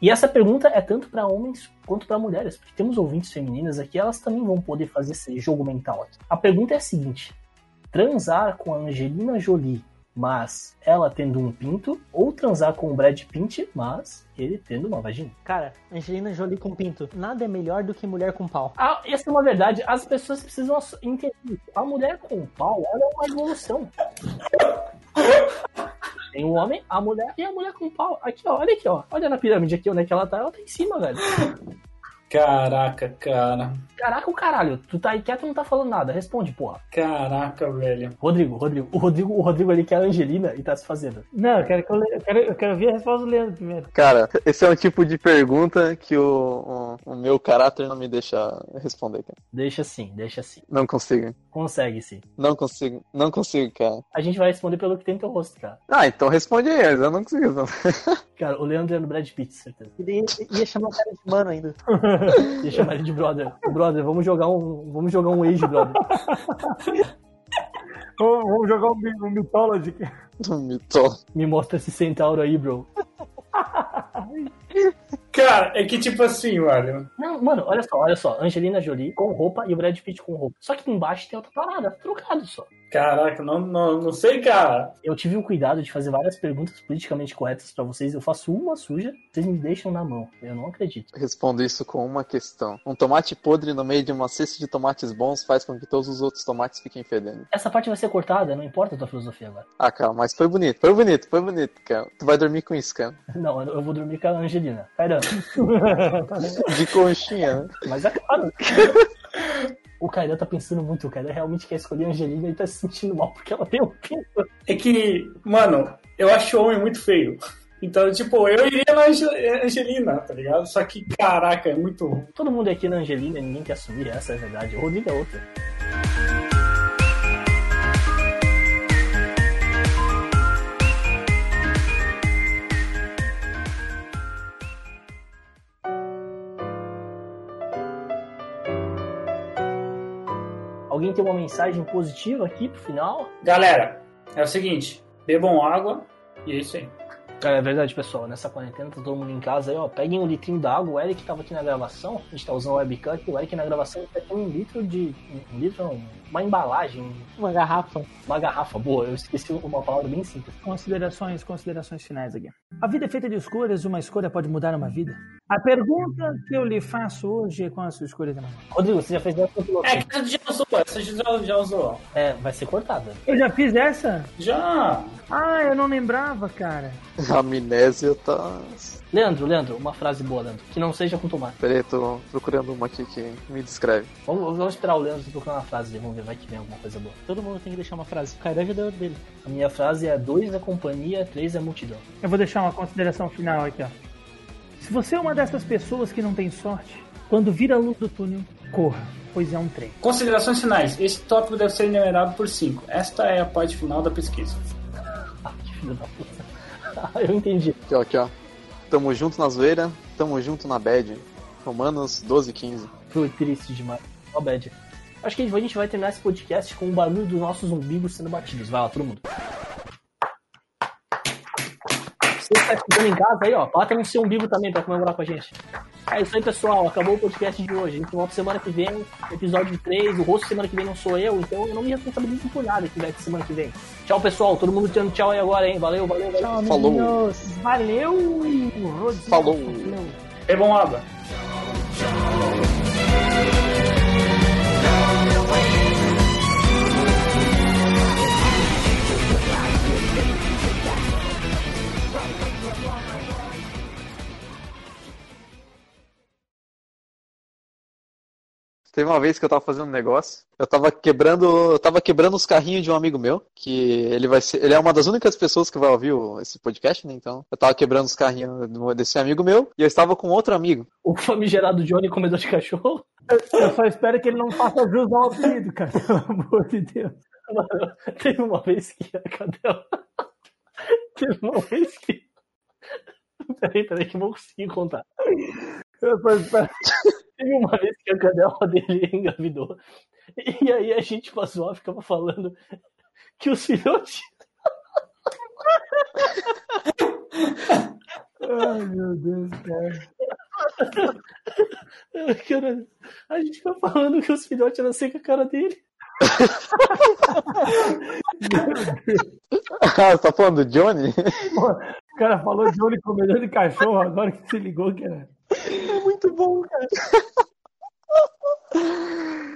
E essa pergunta é tanto para homens quanto para mulheres, porque temos ouvintes femininas aqui, elas também vão poder fazer esse jogo mental aqui. A pergunta é a seguinte: transar com a Angelina Jolie, mas ela tendo um pinto, ou transar com o Brad Pitt, mas ele tendo uma vagina? Cara, Angelina Jolie com pinto. Nada é melhor do que mulher com pau. Ah, essa é uma verdade. As pessoas precisam entender. A mulher com pau, ela é uma evolução. Tem o homem, a mulher e a mulher com pau. Aqui, ó, olha aqui, ó. Olha na pirâmide aqui onde é que ela tá. Ela tá em cima, velho. Caraca, cara. Caraca, o caralho. Tu tá aí quieto e não tá falando nada. Responde, porra. Caraca, velho. Rodrigo, Rodrigo. O Rodrigo, o Rodrigo ali quer a Angelina e tá se fazendo. Não, eu quero, que eu, le- eu quero, eu quero ver a resposta do Leandro primeiro. Cara, esse é um tipo de pergunta que o, o, o meu caráter não me deixa responder, cara. Deixa assim, deixa assim. Não consigo. Consegue sim. Não consigo. Não consigo, cara. A gente vai responder pelo que tem no teu rosto, cara. Ah, então responde aí, eu não consigo. Não. Cara, o Leandro é no Brad Pitt, certeza. E daí ia chamar o cara de mano ainda. Deixa eu chamar ele de brother. Brother, vamos jogar um. Vamos jogar um age, brother. Vamos jogar um, um Mythology tô. Me mostra esse centauro aí, bro. Cara, é que tipo assim, olha. Não, mano, olha só, olha só. Angelina Jolie com roupa e o Brad Pitt com roupa. Só que embaixo tem outra parada, trocado só. Caraca, não, não, não sei, cara. Eu tive o cuidado de fazer várias perguntas politicamente corretas pra vocês. Eu faço uma suja, vocês me deixam na mão. Eu não acredito. Respondo isso com uma questão. Um tomate podre no meio de uma cesta de tomates bons faz com que todos os outros tomates fiquem fedendo. Essa parte vai ser cortada, não importa a tua filosofia agora. Ah, cara, mas foi bonito, foi bonito, foi bonito, cara. Tu vai dormir com isso, cara. Não, eu vou dormir com a Angelina. Caramba. De conchinha, né? Mas é claro. O Kairan tá pensando muito, o Kairan realmente quer escolher a Angelina e tá se sentindo mal porque ela tem um pinto. É que, mano, eu acho o homem muito feio. Então, tipo, eu iria na Ange- Angelina, tá ligado? Só que, caraca, é muito ruim. Todo mundo aqui na Angelina, ninguém quer assumir, essa é a verdade. O Rodrigo é outra. Tem uma mensagem positiva aqui pro final? Galera, é o seguinte: bebam água e é isso aí. Cara, é verdade, pessoal. Nessa quarentena, tá todo mundo em casa aí, ó. Peguem um litrinho d'água. O Eric tava aqui na gravação. A gente tá usando o webcam aqui. O Eric na gravação tá com um litro de. Um litro, não, uma embalagem, Uma garrafa. uma garrafa. Boa, eu esqueci uma palavra bem simples. Considerações, considerações finais aqui. A vida é feita de escolhas, uma escolha pode mudar uma vida. A pergunta que eu lhe faço hoje é qual a sua escolha também. Rodrigo, você já fez dessa piloto? É que você já usou, essa já, já usou. É, vai ser cortada. Eu já fiz essa? Já. Ah, eu não lembrava, cara. A amnésia tá. Leandro, Leandro, uma frase boa, Leandro. Que não seja com tomate. Peraí, eu tô procurando uma aqui que me descreve. Vamos, vamos esperar o Leandro procurar uma frase. Vamos ver, vai que vem alguma coisa boa. Todo mundo tem que deixar uma frase. O Kairan já deu a dele. A minha frase é: dois é companhia, três é multidão. Eu vou deixar uma consideração final aqui, ó. Se você é uma dessas pessoas que não tem sorte, quando vira a luz do túnel, corra, pois é um trem. Considerações finais. Esse tópico deve ser enumerado por 5. Esta é a parte final da pesquisa. Ah, que filho da puta. Eu entendi. Aqui, ó, aqui, ó. Tamo junto na zoeira, tamo junto na bad. Romanos 12, 15. Foi triste demais. Ó, bad. Acho que a gente vai terminar esse podcast com o barulho dos nossos umbigos sendo batidos. Vai lá, todo mundo. Você que tá escutando em casa aí, ó, bata no seu umbigo também pra comemorar com a gente. É isso aí, pessoal. Acabou o podcast de hoje. A gente volta semana que vem, episódio 3. O rosto semana que vem não sou eu, então eu não me responsabilizo por nada que vai ter semana que vem. Tchau, pessoal. Todo mundo dando tchau aí agora, hein? Valeu, valeu, valeu. Tchau, Falou. Valeu! Rodrigo. Falou. Valeu. Bebam água. Teve uma vez que eu tava fazendo um negócio, eu tava quebrando, eu tava quebrando os carrinhos de um amigo meu, que ele vai ser, ele é uma das únicas pessoas que vai ouvir esse podcast, né? Então, eu tava quebrando os carrinhos desse amigo meu e eu estava com outro amigo. O famigerado Johnny comedor de cachorro. Eu só espero que ele não faça jus ao apelido, cara. Pelo amor de Deus. Mano, teve uma vez que a cadela. Teve uma vez que. Peraí, peraí, que eu conseguir contar. Eu só espero. Teve uma vez que a cadela dele engravidou. E aí a gente passou a ficava falando que os filhotes. Ai, meu Deus, cara. Cara, a gente fica falando que os filhotes eram assim com a cara dele. Ah, você tá falando do Johnny? O cara falou olho comedor de cachorro, agora que se ligou que era. É muito bom, cara.